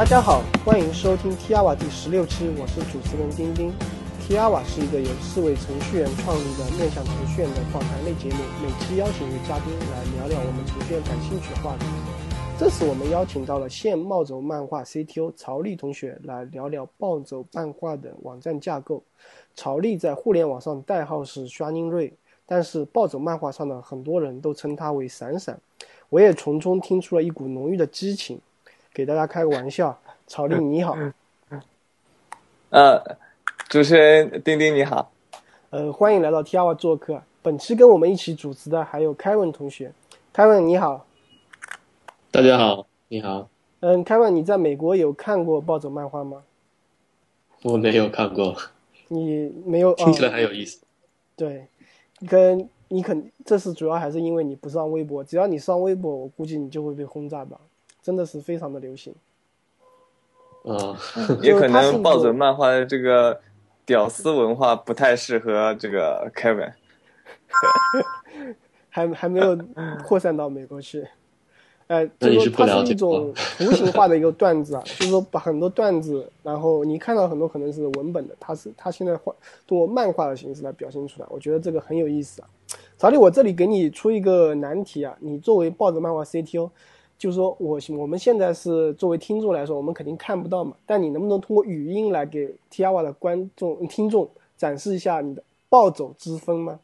大家好，欢迎收听 T R 瓦第十六期，我是主持人丁丁。T R 瓦是一个由四位程序员创立的面向程序员的访谈类节目，每期邀请一位嘉宾来聊聊我们程序员感兴趣的话题。这次我们邀请到了现暴走漫画 CTO 曹丽同学来聊聊暴走漫画的网站架构。曹丽在互联网上代号是 Shining 瑞，但是暴走漫画上的很多人都称他为闪闪。我也从中听出了一股浓郁的激情。给大家开个玩笑，曹丽你好。呃，主持人丁丁你好。呃，欢迎来到 T R 做客。本期跟我们一起主持的还有凯文同学。凯文你好。大家好，你好。嗯，凯文，你在美国有看过暴走漫画吗？我没有看过。你没有？听起来很有意思。对，跟你肯，这是主要还是因为你不上微博。只要你上微博，我估计你就会被轰炸吧。真的是非常的流行，啊，也可能暴走漫画的这个屌丝文化不太适合这个 Kevin，还还没有扩散到美国去，哎，就是它是一种图形化的一个段子啊，就是说把很多段子，然后你看到很多可能是文本的，它是它现在画通过漫画的形式来表现出来，我觉得这个很有意思啊。曹丽，我这里给你出一个难题啊，你作为暴走漫画 CTO。就是说，我我们现在是作为听众来说，我们肯定看不到嘛。但你能不能通过语音来给 t i a w a 的观众、听众展示一下你的暴走之风吗？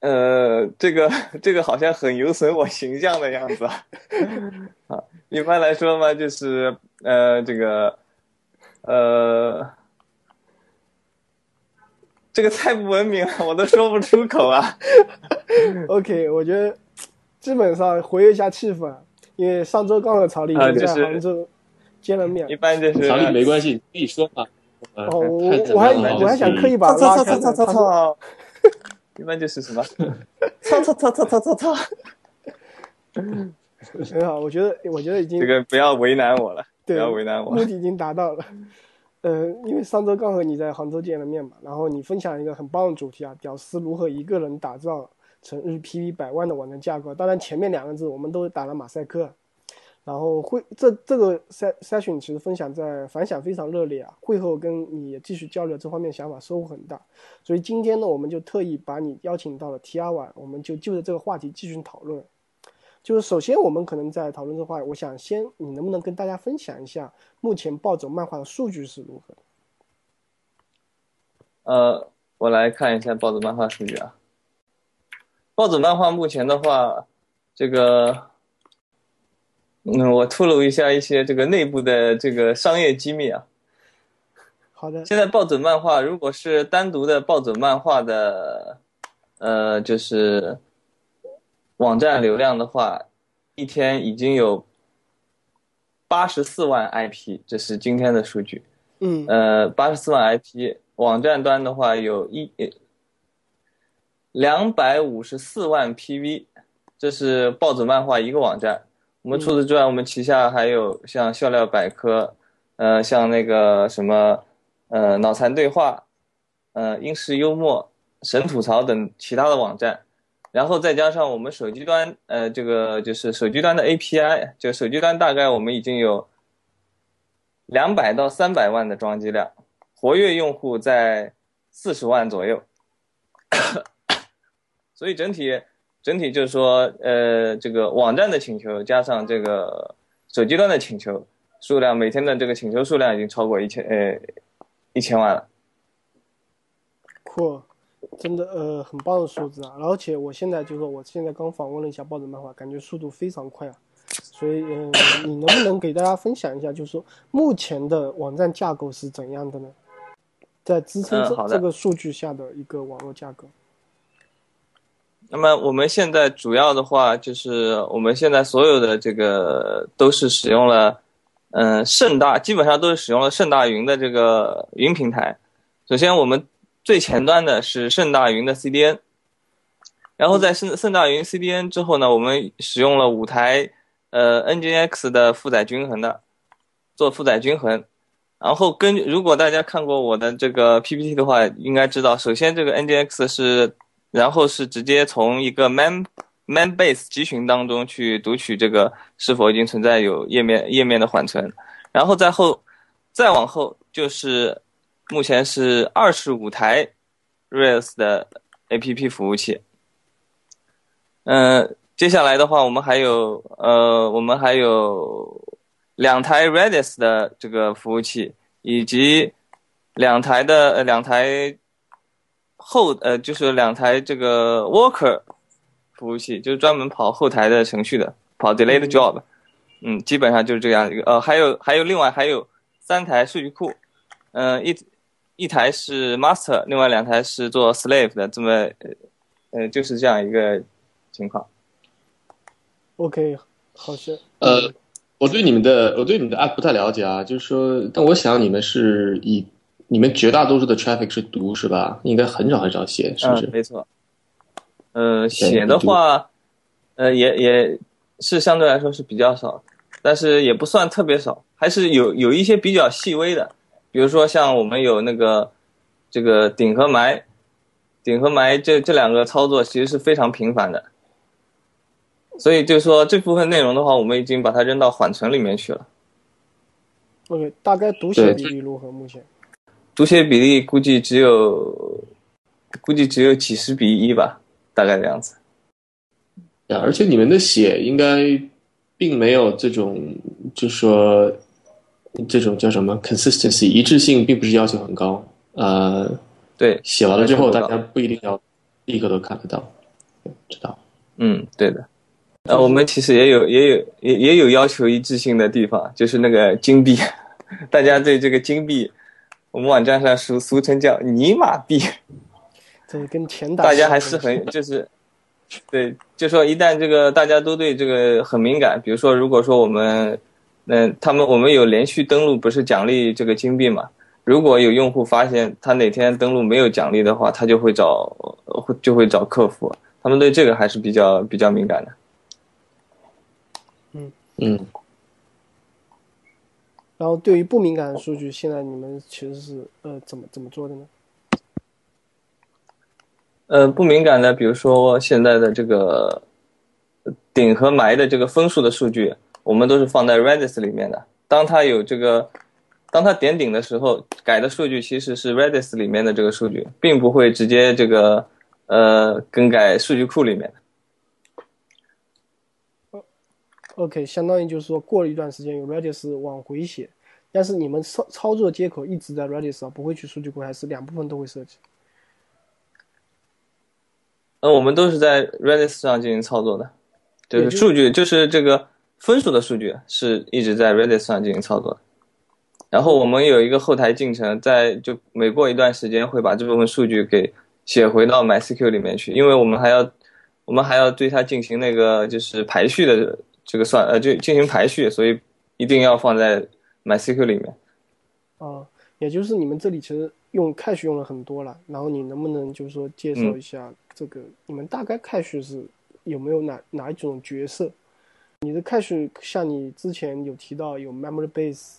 呃，这个这个好像很有损我形象的样子啊。啊，一般来说嘛，就是呃，这个呃，这个太不文明了，我都说不出口啊。OK，我觉得。基本上活跃一下气氛，因为上周刚和曹丽在杭州见了面。一般就是曹丽没关系，可以说啊。哦，我我还我还想刻意把拉开。操操操操操！一般就是什么？操操操操操操操！很好，我觉得我觉得已经这个不要为难我了，不要为难我，目的已经达到了。呃，因为上周刚和你在杭州见了面嘛，然后你分享一个很棒的主题啊，屌丝如何一个人打造。成日 PV 百万的网站架构，当然前面两个字我们都打了马赛克，然后会这这个筛筛选其实分享在反响非常热烈啊，会后跟你继续交流这方面想法收获很大，所以今天呢我们就特意把你邀请到了 T R 网，我们就就着这个话题继续讨论。就是首先我们可能在讨论这话，我想先你能不能跟大家分享一下目前暴走漫画的数据是如何？呃，我来看一下暴走漫画数据啊。暴走漫画目前的话，这个，嗯，我透露一下一些这个内部的这个商业机密啊。好的。现在暴走漫画如果是单独的暴走漫画的，呃，就是网站流量的话，一天已经有八十四万 IP，这是今天的数据。嗯。呃，八十四万 IP，网站端的话有一。两百五十四万 PV，这是暴走漫画一个网站。我们除此之外，我们旗下还有像笑料百科，呃，像那个什么，呃，脑残对话，呃，英式幽默、神吐槽等其他的网站。然后再加上我们手机端，呃，这个就是手机端的 API，就手机端大概我们已经有两百到三百万的装机量，活跃用户在四十万左右。所以整体，整体就是说，呃，这个网站的请求加上这个手机端的请求数量，每天的这个请求数量已经超过一千，呃，一千万了。酷，真的，呃，很棒的数字啊！而且我现在就说，我现在刚访问了一下暴走漫画，感觉速度非常快啊。所以，嗯，你能不能给大家分享一下，就是说目前的网站架构是怎样的呢？在支撑这这个数据下的一个网络架构。那么我们现在主要的话就是，我们现在所有的这个都是使用了，嗯，盛大基本上都是使用了盛大云的这个云平台。首先，我们最前端的是盛大云的 CDN，然后在盛盛大云 CDN 之后呢，我们使用了五台呃 NGX 的负载均衡的，做负载均衡。然后根据如果大家看过我的这个 PPT 的话，应该知道，首先这个 NGX 是。然后是直接从一个 mem MemBase 集群当中去读取这个是否已经存在有页面页面的缓存，然后再后再往后就是目前是二十五台 Rails 的 APP 服务器。嗯，接下来的话，我们还有呃，我们还有两台 Redis 的这个服务器，以及两台的呃两台后呃就是两台这个 Worker 服务器，就是专门跑后台的程序的，跑 Delayed Job。嗯，基本上就是这样一个。呃，还有还有另外还有三台数据库，嗯、一一台是 Master，另外两台是做 Slave 的，这么呃呃就是这样一个情况。OK，好像呃，我对你们的我对你们的 app 不太了解啊，就是说，但我想你们是以你们绝大多数的 traffic 是读是吧？应该很少很少写，是不是？嗯，没错。呃，写的话，呃，也也是相对来说是比较少，但是也不算特别少，还是有有一些比较细微的，比如说像我们有那个这个顶和埋，顶和埋这这两个操作其实是非常频繁的，所以就是说这部分内容的话，我们已经把它扔到缓存里面去了。OK，大概读写对比例如何？目前读写比例估计只有估计只有几十比一吧，大概这样子。呀，而且你们的写应该并没有这种，就说这种叫什么 consistency 一致性，并不是要求很高。呃，对，写完了之后，大家不一定要立刻都看得到，知道。嗯，对的。呃，我们其实也有也有也也有要求一致性的地方，就是那个金币，大家对这个金币，我们网站上俗俗称叫尼玛币，这是跟钱打。大家还是很就是，对，就说一旦这个大家都对这个很敏感，比如说如果说我们，嗯、他们我们有连续登录，不是奖励这个金币嘛？如果有用户发现他哪天登录没有奖励的话，他就会找呃会就会找客服，他们对这个还是比较比较敏感的。嗯嗯，然后对于不敏感的数据，现在你们其实是呃怎么怎么做的呢？呃，不敏感的，比如说现在的这个顶和埋的这个分数的数据，我们都是放在 Redis 里面的。当它有这个，当它点顶的时候，改的数据其实是 Redis 里面的这个数据，并不会直接这个呃更改数据库里面。OK，相当于就是说过了一段时间有 Redis 往回写，但是你们操操作接口一直在 Redis 上，不会去数据库，还是两部分都会设计？呃，我们都是在 Redis 上进行操作的，就是也就是数据，就是这个分数的数据是一直在 Redis 上进行操作的。然后我们有一个后台进程，在就每过一段时间会把这部分数据给写回到 MySQL 里面去，因为我们还要我们还要对它进行那个就是排序的这个算呃就进行排序，所以一定要放在 MySQL 里面。啊，也就是你们这里其实用 cache 用了很多了，然后你能不能就是说介绍一下这个、你们大概 cache 是有没有哪哪一种角色？你的 cache 像你之前有提到有 memory base，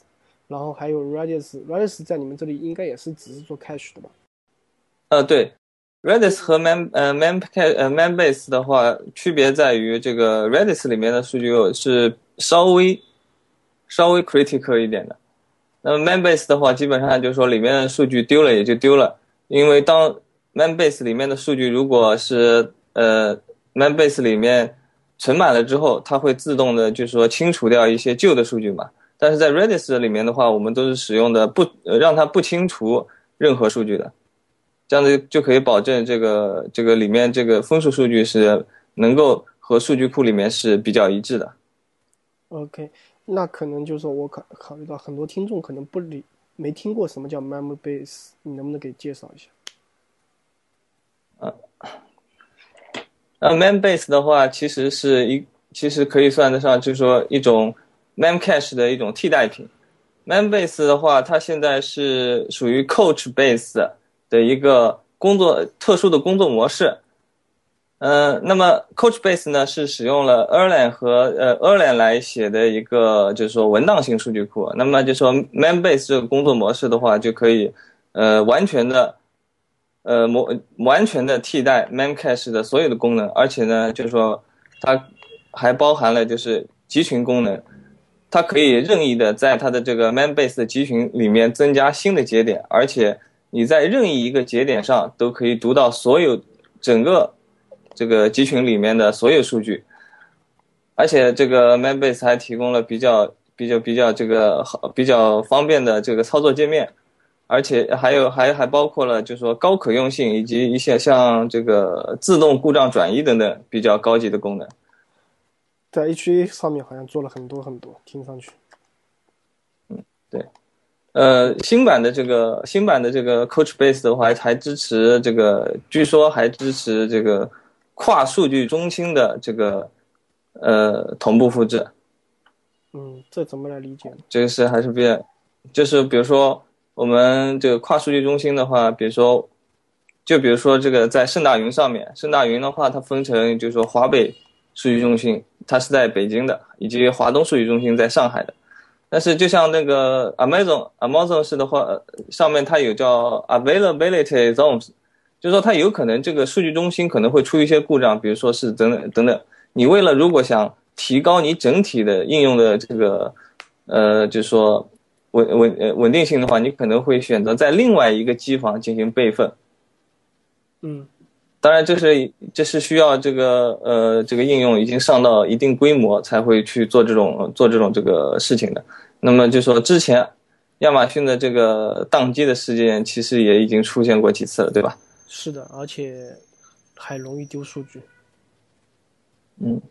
然后还有 Redis，Redis 在你们这里应该也是只是做 cache 的吧？呃，对，Redis 和 Mem 呃 Mem 呃 Membase 的话，区别在于这个 Redis 里面的数据是稍微稍微 critical 一点的。那么 Membase 的话，基本上就是说里面的数据丢了也就丢了，因为当 Membase 里面的数据如果是呃 Membase 里面存满了之后，它会自动的就是说清除掉一些旧的数据嘛。但是在 Redis 里面的话，我们都是使用的不呃让它不清除任何数据的。这样子就可以保证这个这个里面这个分数数据是能够和数据库里面是比较一致的。OK，那可能就是说我考考虑到很多听众可能不理没听过什么叫 memory base，你能不能给介绍一下？啊那 Membase 的话，其实是一其实可以算得上就是说一种 Memcache 的一种替代品。Membase 的话，它现在是属于 Coach Base 的的一个工作特殊的工作模式。呃，那么 Coach Base 呢是使用了 Erlang 和呃 Erlang 来写的一个就是说文档型数据库。那么就说 Membase 这个工作模式的话，就可以呃完全的呃模完全的替代 Memcache 的所有的功能，而且呢就是说它还包含了就是集群功能，它可以任意的在它的这个 man base 的集群里面增加新的节点，而且你在任意一个节点上都可以读到所有整个这个集群里面的所有数据，而且这个 man base 还提供了比较比较比较这个好比较方便的这个操作界面。而且还有还还包括了，就是说高可用性以及一些像这个自动故障转移等等比较高级的功能，在 HA 上面好像做了很多很多，听上去。嗯，对，呃，新版的这个新版的这个 Coach Base 的话，还支持这个，据说还支持这个跨数据中心的这个呃同步复制。嗯，这怎么来理解？这个是还是比较，就是比如说。我们这个跨数据中心的话，比如说，就比如说这个在盛大云上面，盛大云的话，它分成就是说华北数据中心，它是在北京的，以及华东数据中心在上海的。但是就像那个 Amazon Amazon 是的话，上面它有叫 Availability Zones，就是说它有可能这个数据中心可能会出一些故障，比如说是等等等等。你为了如果想提高你整体的应用的这个，呃，就是说。稳稳呃稳定性的话，你可能会选择在另外一个机房进行备份。嗯，当然这是这是需要这个呃这个应用已经上到一定规模才会去做这种做这种这个事情的。那么就说之前亚马逊的这个宕机的事件其实也已经出现过几次了，对吧？是的，而且还容易丢数据。嗯。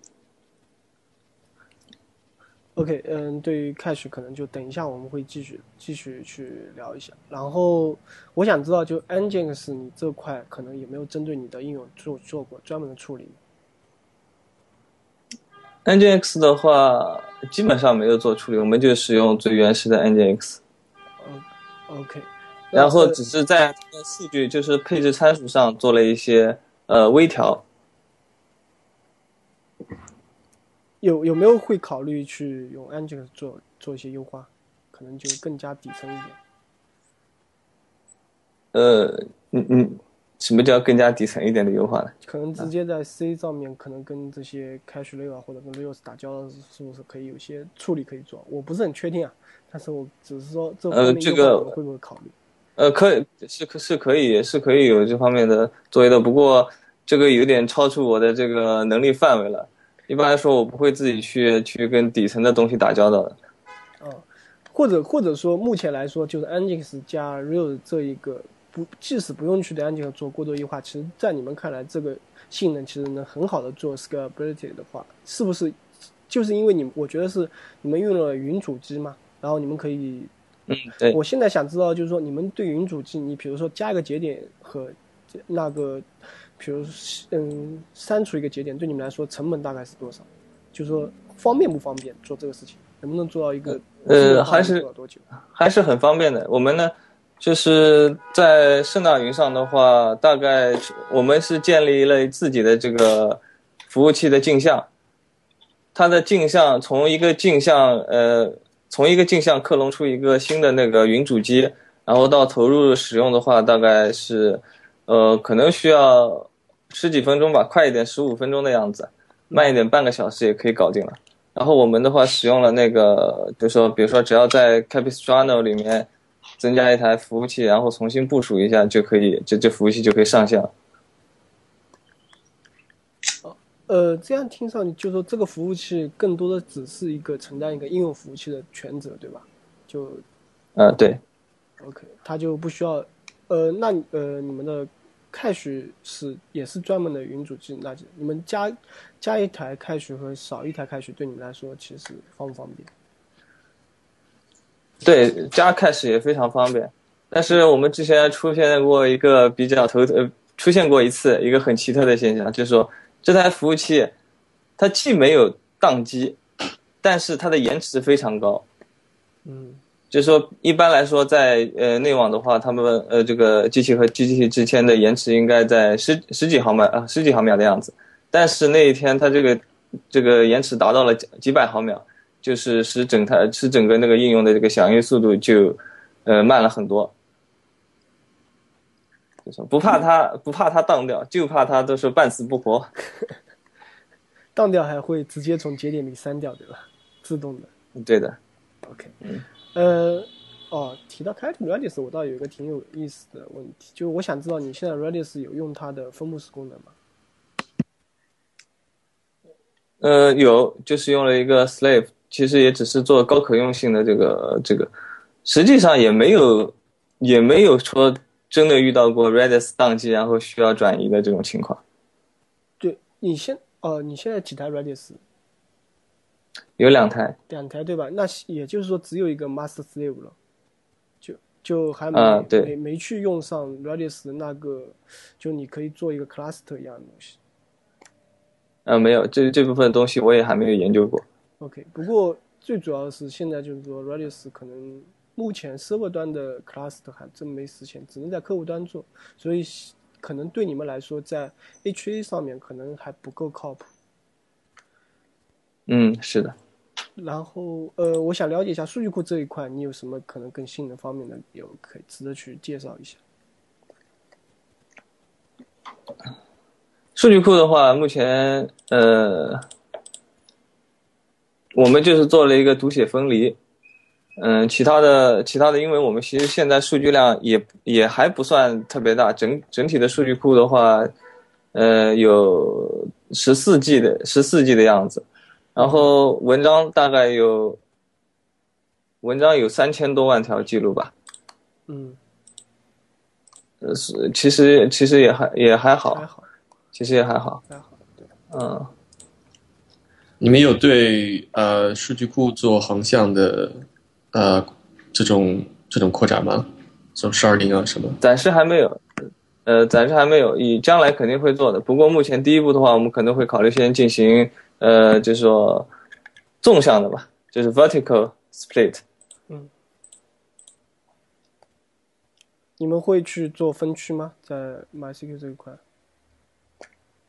OK，嗯，对于 Cache 可能就等一下我们会继续继续去聊一下。然后我想知道，就 Nginx 你这块可能有没有针对你的应用做做过专门的处理？Nginx 的话基本上没有做处理，我们就使用最原始的 Nginx。OK，然后只是在数据就是配置参数上做了一些呃微调。有有没有会考虑去用 Nginx 做做一些优化，可能就更加底层一点。呃，嗯嗯，什么叫更加底层一点的优化呢？可能直接在 C 上面，可能跟这些 Cache Layer 或者跟 Rails 打交道，是不是可以有些处理可以做？我不是很确定啊，但是我只是说这呃这个会不会考虑？呃，可以是可是可以是可以有这方面的作业的，不过这个有点超出我的这个能力范围了。一般来说，我不会自己去去跟底层的东西打交道的。哦，或者或者说，目前来说，就是 Nginx 加 Rails 这一个不，即使不用去对 Nginx 做过多优化，其实，在你们看来，这个性能其实能很好的做 scalability 的话，是不是？就是因为你，我觉得是你们用了云主机嘛，然后你们可以，嗯，对。我现在想知道，就是说，你们对云主机，你比如说加一个节点和那个。比如，嗯，删除一个节点对你们来说成本大概是多少？就是说方便不方便做这个事情，能不能做到一个呃，还是还是很方便的。我们呢，就是在盛大云上的话，大概我们是建立了自己的这个服务器的镜像，它的镜像从一个镜像，呃，从一个镜像克隆出一个新的那个云主机，然后到投入使用的话，大概是，呃，可能需要。十几分钟吧，快一点十五分钟的样子，慢一点半个小时也可以搞定了。然后我们的话使用了那个，就说比如说只要在 Capistrano 里面增加一台服务器，然后重新部署一下就可以，这这服务器就可以上线了。哦，呃，这样听上去就说这个服务器更多的只是一个承担一个应用服务器的全责，对吧？就，呃，对。OK，它就不需要，呃，那呃你们的。Cache 是也是专门的云主机，那你们加加一台 Cache 和少一台 Cache 对你们来说其实方不方便？对，加 Cache 也非常方便。但是我们之前出现过一个比较头呃，出现过一次一个很奇特的现象，就是说这台服务器它既没有宕机，但是它的延迟非常高。嗯。就是说，一般来说，在呃内网的话，他们呃这个机器和机器之间的延迟应该在十十几毫秒啊，十几毫秒的样子。但是那一天，它这个这个延迟达到了几几百毫秒，就是使整台使整个那个应用的这个响应速度就呃慢了很多。不怕它不怕它当掉，就怕它都是半死不活。当掉还会直接从节点里删掉，对吧？自动的。对的。OK，呃，哦，提到 Kite Redis，我倒有一个挺有意思的问题，就是我想知道你现在 Redis 有用它的分布式功能吗？呃，有，就是用了一个 slave，其实也只是做高可用性的这个这个，实际上也没有也没有说真的遇到过 Redis 宕机然后需要转移的这种情况。对你现哦，你现在几台 Redis？有两台，两台对吧？那也就是说只有一个 master slave 了，就就还没、没没去用上 Redis 的那个，就你可以做一个 cluster 一样的东西。呃，没有，这这部分东西我也还没有研究过。OK，不过最主要的是现在就是说 Redis 可能目前 server 端的 cluster 还真没实现，只能在客户端做，所以可能对你们来说在 HA 上面可能还不够靠谱。嗯，是的。然后呃，我想了解一下数据库这一块，你有什么可能更性能方面的有可以值得去介绍一下？数据库的话，目前呃，我们就是做了一个读写分离。嗯，其他的其他的，因为我们其实现在数据量也也还不算特别大，整整体的数据库的话，呃，有十四 G 的十四 G 的样子，然后文章大概有文章有三千多万条记录吧。嗯，呃，是其实其实也还也还好，还好，其实也还好。还好，对。嗯，你们有对呃数据库做横向的呃这种这种扩展吗？这种 sharding 啊什么？暂时还没有，呃，暂时还没有，以将来肯定会做的。不过目前第一步的话，我们可能会考虑先进行，呃，就是说纵向的吧，就是 vertical split。嗯你们会去做分区吗？在 MySQL 这一块？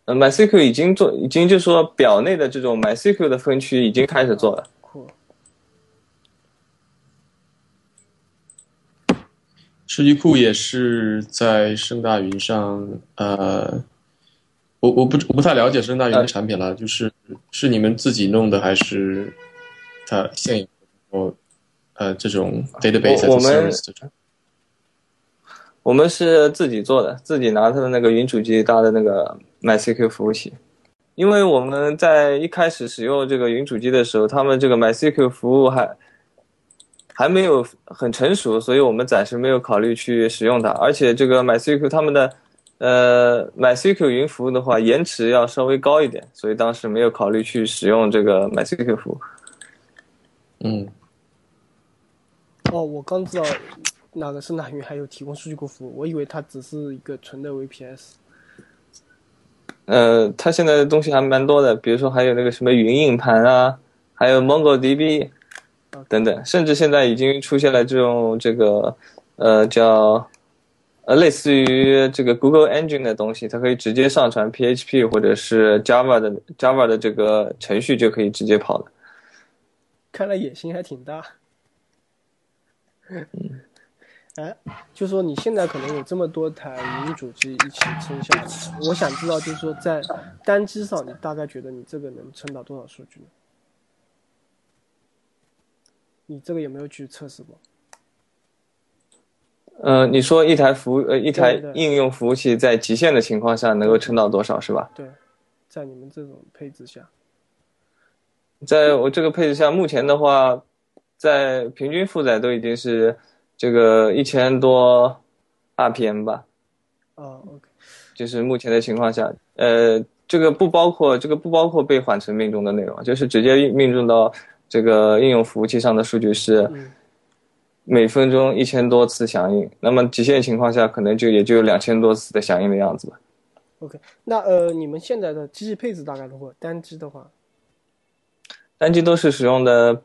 呃，MySQL 已经做，已经就是说表内的这种 MySQL 的分区已经开始做了。酷。数据库也是在盛大云上，呃，我我不我不太了解盛大云的产品了，就是是你们自己弄的还是它现有哦呃这种 database service 这种？我们是自己做的，自己拿他的那个云主机搭的那个 MySQL 服务器。因为我们在一开始使用这个云主机的时候，他们这个 MySQL 服务还还没有很成熟，所以我们暂时没有考虑去使用它。而且这个 MySQL 他们的呃 MySQL 云服务的话，延迟要稍微高一点，所以当时没有考虑去使用这个 MySQL 服务。嗯，哦，我刚知道那个是哪云还有提供数据库服务，我以为它只是一个纯的 VPS。呃，它现在的东西还蛮多的，比如说还有那个什么云硬盘啊，还有 MongoDB 等等，甚至现在已经出现了这种这个呃叫呃类似于这个 Google Engine 的东西，它可以直接上传 PHP 或者是 Java 的 Java 的这个程序就可以直接跑了。看来野心还挺大。哎，就说你现在可能有这么多台云主机一起撑下来，我想知道，就是说在单机上，你大概觉得你这个能撑到多少数据呢？你这个有没有去测试过？呃，你说一台服务呃一台应用服务器在极限的情况下能够撑到多少是吧？对，在你们这种配置下，在我这个配置下，目前的话，在平均负载都已经是这个一千多 RPM 吧，啊，OK，就是目前的情况下，呃，这个不包括这个不包括被缓存命中的内容，就是直接命中到这个应用服务器上的数据是嗯每分钟一千多次响应，那么极限情况下可能就也就两千多次的响应的样子吧。，OK，那呃，你们现在的机器配置大概如何？单机的话，单机都是使用的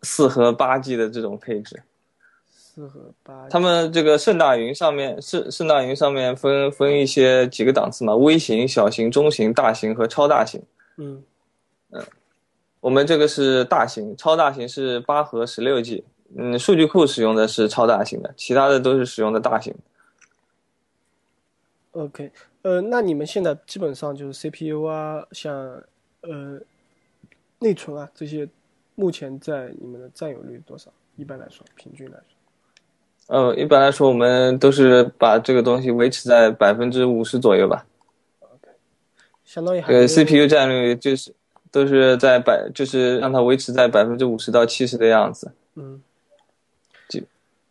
四核八 G 的这种配置。四和八，他们这个盛大云上面盛盛大云上面分分一些几个档次嘛，微型、小型、中型、大型和超大型。嗯我们这个是大型，超大型是八核十六 G。嗯，数据库使用的是超大型的，其他的都是使用的大型。，OK，呃，那你们现在基本上就是 CPU 啊，像呃，内存啊这些，目前在你们的占有率多少？一般来说，平均来说。呃，一般来说，我们都是把这个东西维持在百分之五十左右吧。相当于还呃，CPU 占率就是都是在百，就是让它维持在百分之五十到七十的样子。嗯，就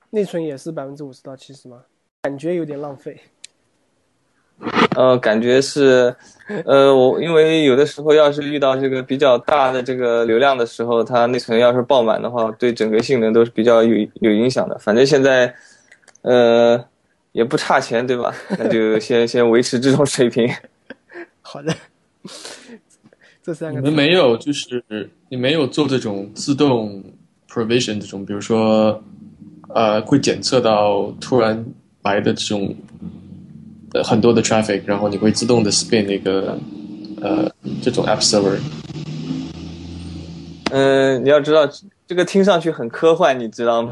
内存也是百分之五十到七十吗？感觉有点浪费。呃，感觉是，呃，我因为有的时候要是遇到这个比较大的这个流量的时候，它内存要是爆满的话，对整个性能都是比较有有影响的。反正现在，呃，也不差钱，对吧？那就先先维持这种水平。好的，这三个你们没有，就是你没有做这种自动 provision 这种，比如说，呃，会检测到突然来的这种。呃，很多的 traffic，然后你会自动的 spin 那个呃这种 app server。嗯，你要知道这个听上去很科幻，你知道吗？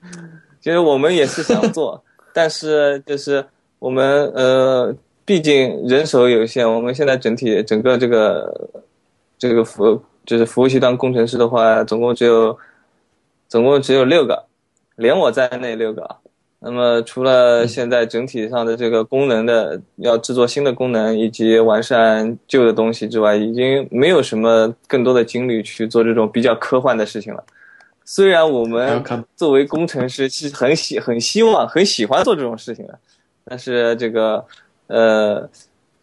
其实我们也是想做，但是就是我们呃，毕竟人手有限，我们现在整体整个这个这个服就是服务器端工程师的话，总共只有总共只有六个，连我在内六个。那么，除了现在整体上的这个功能的要制作新的功能以及完善旧的东西之外，已经没有什么更多的精力去做这种比较科幻的事情了。虽然我们作为工程师是很喜很希望很喜欢做这种事情的，但是这个呃，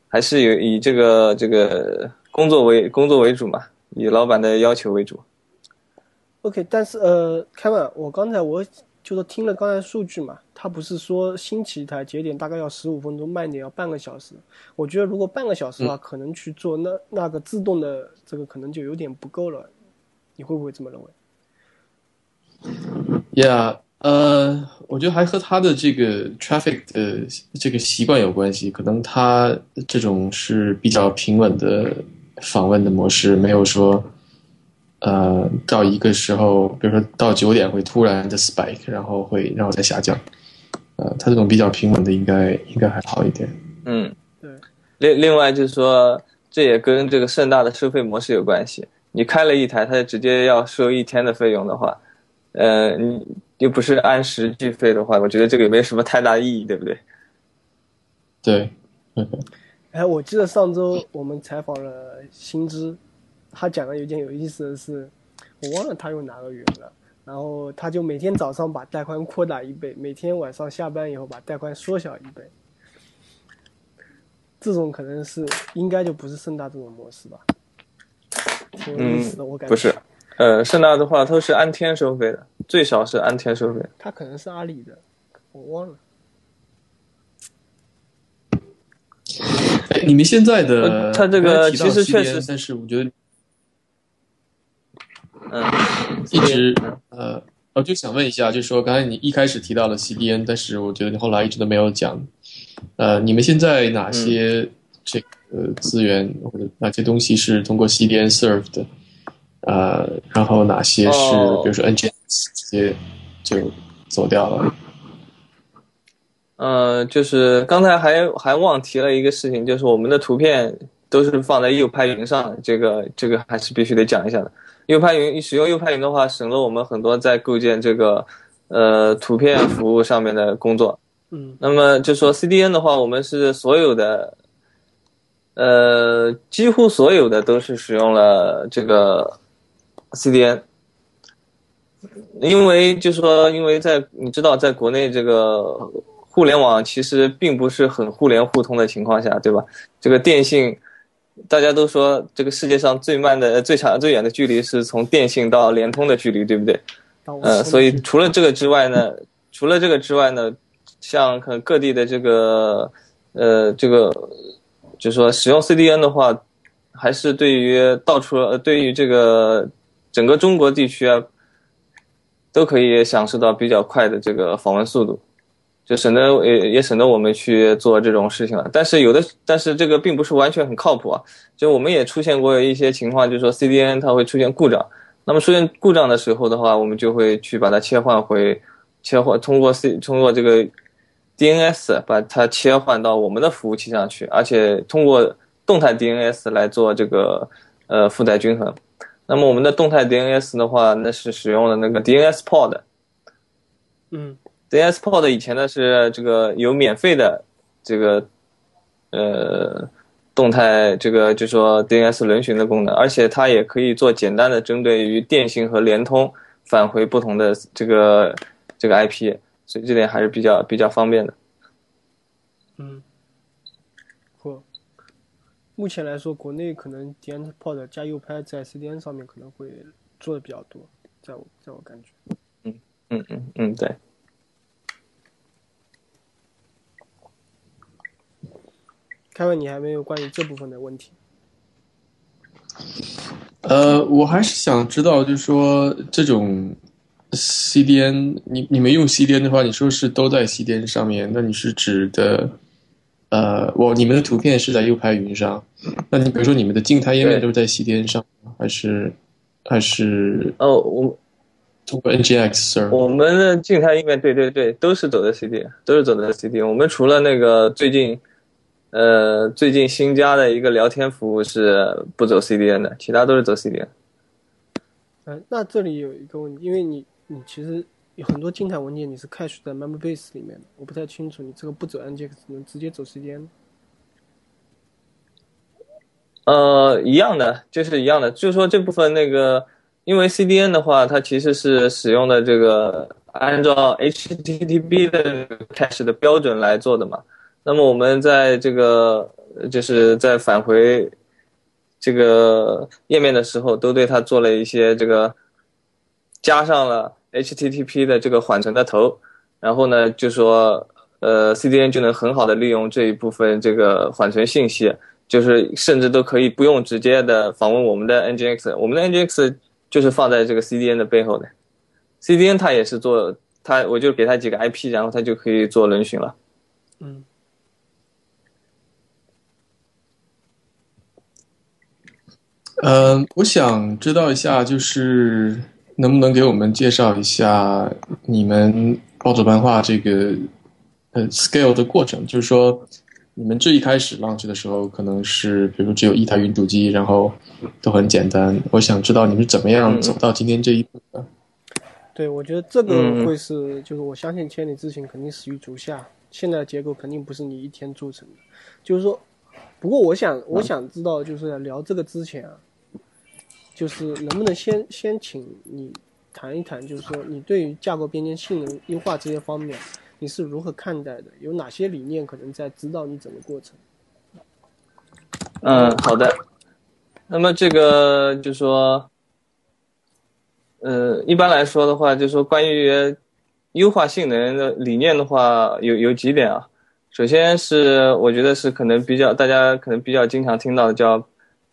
还是有以这个这个工作为工作为主嘛，以老板的要求为主。OK，但是呃，凯文，我刚才我。就是听了刚才数据嘛，他不是说新起一台节点大概要十五分钟，慢点要半个小时。我觉得如果半个小时的话，可能去做那那个自动的这个可能就有点不够了。你会不会这么认为？Yeah，呃，我觉得还和他的这个 traffic 的这个习惯有关系。可能他这种是比较平稳的访问的模式，没有说。呃，到一个时候，比如说到九点会突然的 spike，然后会然后再下降。呃，它这种比较平稳的，应该应该还好一点。嗯，对。另另外就是说，这也跟这个盛大的收费模式有关系。你开了一台，它直接要收一天的费用的话，呃，你又不是按时计费的话，我觉得这个也没什么太大意义，对不对？对。哎，我记得上周我们采访了新知。他讲的有点有意思的是，我忘了他用哪个语言了。然后他就每天早上把带宽扩大一倍，每天晚上下班以后把带宽缩小一倍。这种可能是应该就不是盛大这种模式吧？挺有意思的，我感觉不是。呃，盛大的话都是按天收费的，最少是按天收费。他可能是阿里的，我忘了。哎，你们现在的他这个其实确实，但是我觉得。嗯，一直呃，我就想问一下，就是说刚才你一开始提到了 CDN，但是我觉得你后来一直都没有讲，呃，你们现在哪些这个资源或者哪些东西是通过 CDN serve 的？呃，然后哪些是比如说 NGS 直接就走掉了？呃，就是刚才还还忘提了一个事情，就是我们的图片都是放在右拍云上，这个这个还是必须得讲一下的。右派云使用右派云的话，省了我们很多在构建这个呃图片服务上面的工作。嗯，那么就说 CDN 的话，我们是所有的，呃，几乎所有的都是使用了这个 CDN，因为就说因为在你知道，在国内这个互联网其实并不是很互联互通的情况下，对吧？这个电信。大家都说这个世界上最慢的、最长、最远的距离是从电信到联通的距离，对不对？呃，所以除了这个之外呢，除了这个之外呢，像可能各地的这个呃这个，就是说使用 CDN 的话，还是对于到处呃对于这个整个中国地区啊，都可以享受到比较快的这个访问速度。就省得也也省得我们去做这种事情了，但是有的，但是这个并不是完全很靠谱啊。就我们也出现过一些情况，就是说 CDN 它会出现故障，那么出现故障的时候的话，我们就会去把它切换回，切换通过 C 通过这个 DNS 把它切换到我们的服务器上去，而且通过动态 DNS 来做这个呃负载均衡。那么我们的动态 DNS 的话，那是使用了那个 DNS Pod。嗯 DNS Pod 以前呢是这个有免费的这个呃动态这个就说 DNS 轮询的功能，而且它也可以做简单的针对于电信和联通返回不同的这个这个 IP，所以这点还是比较比较方便的。嗯，或目前来说，国内可能 DNS Pod 加 U 拍在 CDN 上面可能会做的比较多，在我在我感觉。嗯嗯嗯嗯，对。凯文，你还没有关于这部分的问题？呃，我还是想知道，就是说这种 CDN，你你们用 CDN 的话，你说是都在 CDN 上面，那你是指的，呃，我你们的图片是在 U 盘云上，那你比如说你们的静态页面都是在 CDN 上吗，还是还是哦，我通过 NGX server？我们的静态页面，对对对，都是走的 CDN，都是走的 CDN。我们除了那个最近，呃，最近新加的一个聊天服务是不走 CDN 的，其他都是走 CDN。嗯、那这里有一个问题，因为你你其实有很多静态文件你是 cache 在 member base 里面的，我不太清楚你这个不走 NGX 能直接走 CDN。呃，一样的，就是一样的，就是说这部分那个，因为 CDN 的话，它其实是使用的这个按照 HTTP 的 cache 的标准来做的嘛。那么我们在这个就是在返回这个页面的时候，都对它做了一些这个加上了 HTTP 的这个缓存的头，然后呢，就说呃 CDN 就能很好的利用这一部分这个缓存信息。就是甚至都可以不用直接的访问我们的 NGX，我们的 NGX 就是放在这个 CDN 的背后的，CDN 它也是做它，我就给它几个 IP，然后它就可以做轮询了。嗯，嗯，我想知道一下，就是能不能给我们介绍一下你们暴走漫画这个呃 scale 的过程？就是说，你们最一开始 launch 的时候，可能是比如只有一台云主机，然后都很简单。我想知道你们是怎么样走到今天这一步的？对，我觉得这个嗯会是，就是我相信千里之行肯定始于足下，现在的结构肯定不是你一天铸成的。就是说，不过我想，我想知道，就是在聊这个之前啊，就是能不能先先请你谈一谈，就是说你对于架构边界性能优化这些方面，你是如何看待的？有哪些理念可能在指导你整个过程？嗯，好的。那么这个就说，呃，一般来说的话，就说关于优化性能的理念的话，有有几点啊。首先是我觉得是可能比较大家可能比较经常听到的叫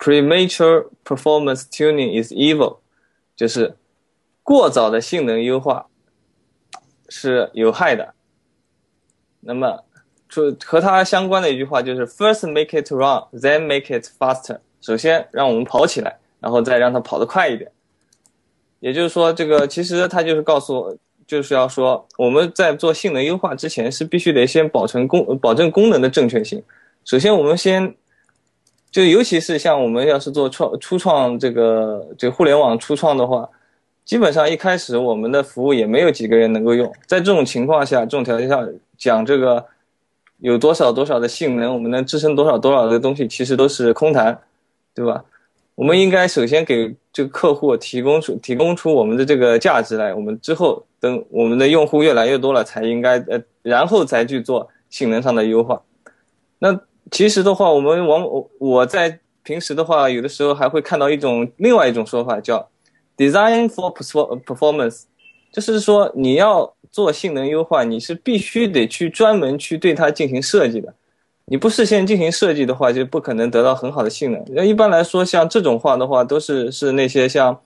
premature performance tuning is evil，就是过早的性能优化是有害的。那么就和它相关的一句话就是 first make it run, then make it faster。首先让我们跑起来，然后再让它跑得快一点。也就是说，这个其实它就是告诉，就是要说我们在做性能优化之前是必须得先保存功保证功能的正确性。首先我们先就尤其是像我们要是做创初创这个这互联网初创的话，基本上一开始我们的服务也没有几个人能够用。在这种情况下，这种条件下讲这个有多少多少的性能，我们能支撑多少多少的东西，其实都是空谈，对吧？我们应该首先给这个客户提供出提供出我们的这个价值来，我们之后等我们的用户越来越多了，才应该呃，然后再去做性能上的优化。那其实的话，我们往我我在平时的话，有的时候还会看到一种另外一种说法，叫 design for perfor- performance，就是说你要做性能优化，你是必须得去专门去对它进行设计的。你不事先进行设计的话，就不可能得到很好的性能。那一般来说，像这种话的话，都是是那些像，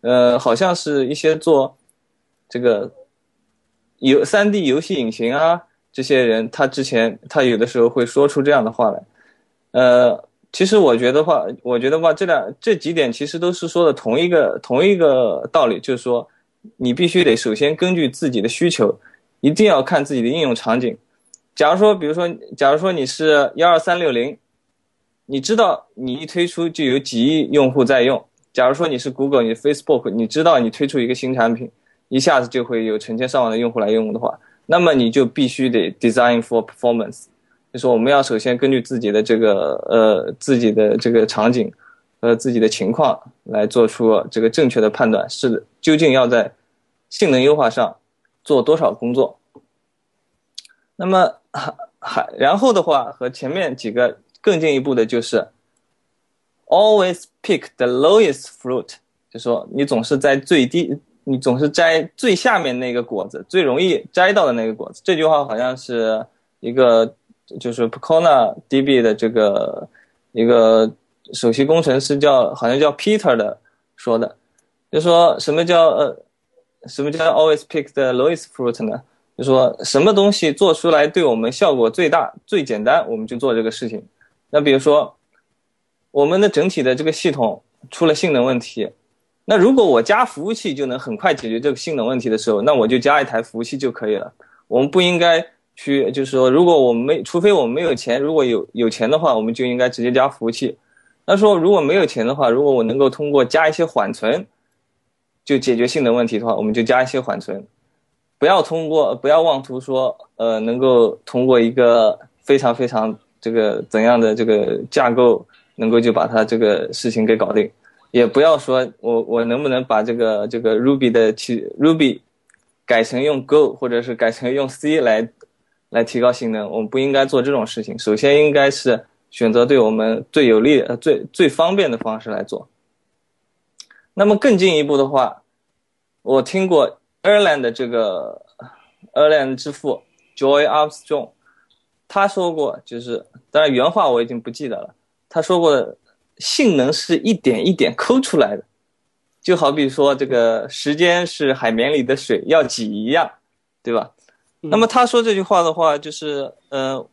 呃，好像是一些做这个游三 D 游戏引擎啊这些人，他之前他有的时候会说出这样的话来。呃，其实我觉得话，我觉得话，这两这几点其实都是说的同一个同一个道理，就是说你必须得首先根据自己的需求，一定要看自己的应用场景。假如说，比如说，假如说你是幺二三六零，你知道你一推出就有几亿用户在用。假如说你是 Google，你 Facebook，你知道你推出一个新产品，一下子就会有成千上万的用户来用的话，那么你就必须得 design for performance，就是我们要首先根据自己的这个呃自己的这个场景和自己的情况来做出这个正确的判断，是究竟要在性能优化上做多少工作。那么还然后的话和前面几个更进一步的就是。Always pick the lowest fruit，就说你总是在最低，你总是摘最下面那个果子，最容易摘到的那个果子。这句话好像是一个就是 Pocona DB 的这个一个首席工程师叫好像叫 Peter 的说的，就说什么叫呃什么叫 Always pick the lowest fruit 呢？就说什么东西做出来对我们效果最大、最简单，我们就做这个事情。那比如说。我们的整体的这个系统出了性能问题，那如果我加服务器就能很快解决这个性能问题的时候，那我就加一台服务器就可以了。我们不应该去，就是说，如果我没，除非我们没有钱，如果有有钱的话，我们就应该直接加服务器。那说如果没有钱的话，如果我能够通过加一些缓存就解决性能问题的话，我们就加一些缓存，不要通过，不要妄图说，呃，能够通过一个非常非常这个怎样的这个架构。能够就把它这个事情给搞定，也不要说我我能不能把这个这个 Ruby 的去 Ruby 改成用 Go 或者是改成用 C 来来提高性能，我们不应该做这种事情。首先应该是选择对我们最有利、呃最最方便的方式来做。那么更进一步的话，我听过 Erlang 的这个 i r l a n d 之父 Joy Armstrong，他说过，就是当然原话我已经不记得了。他说过的，性能是一点一点抠出来的，就好比说这个时间是海绵里的水要挤一样，对吧？那么他说这句话的话，就是，嗯，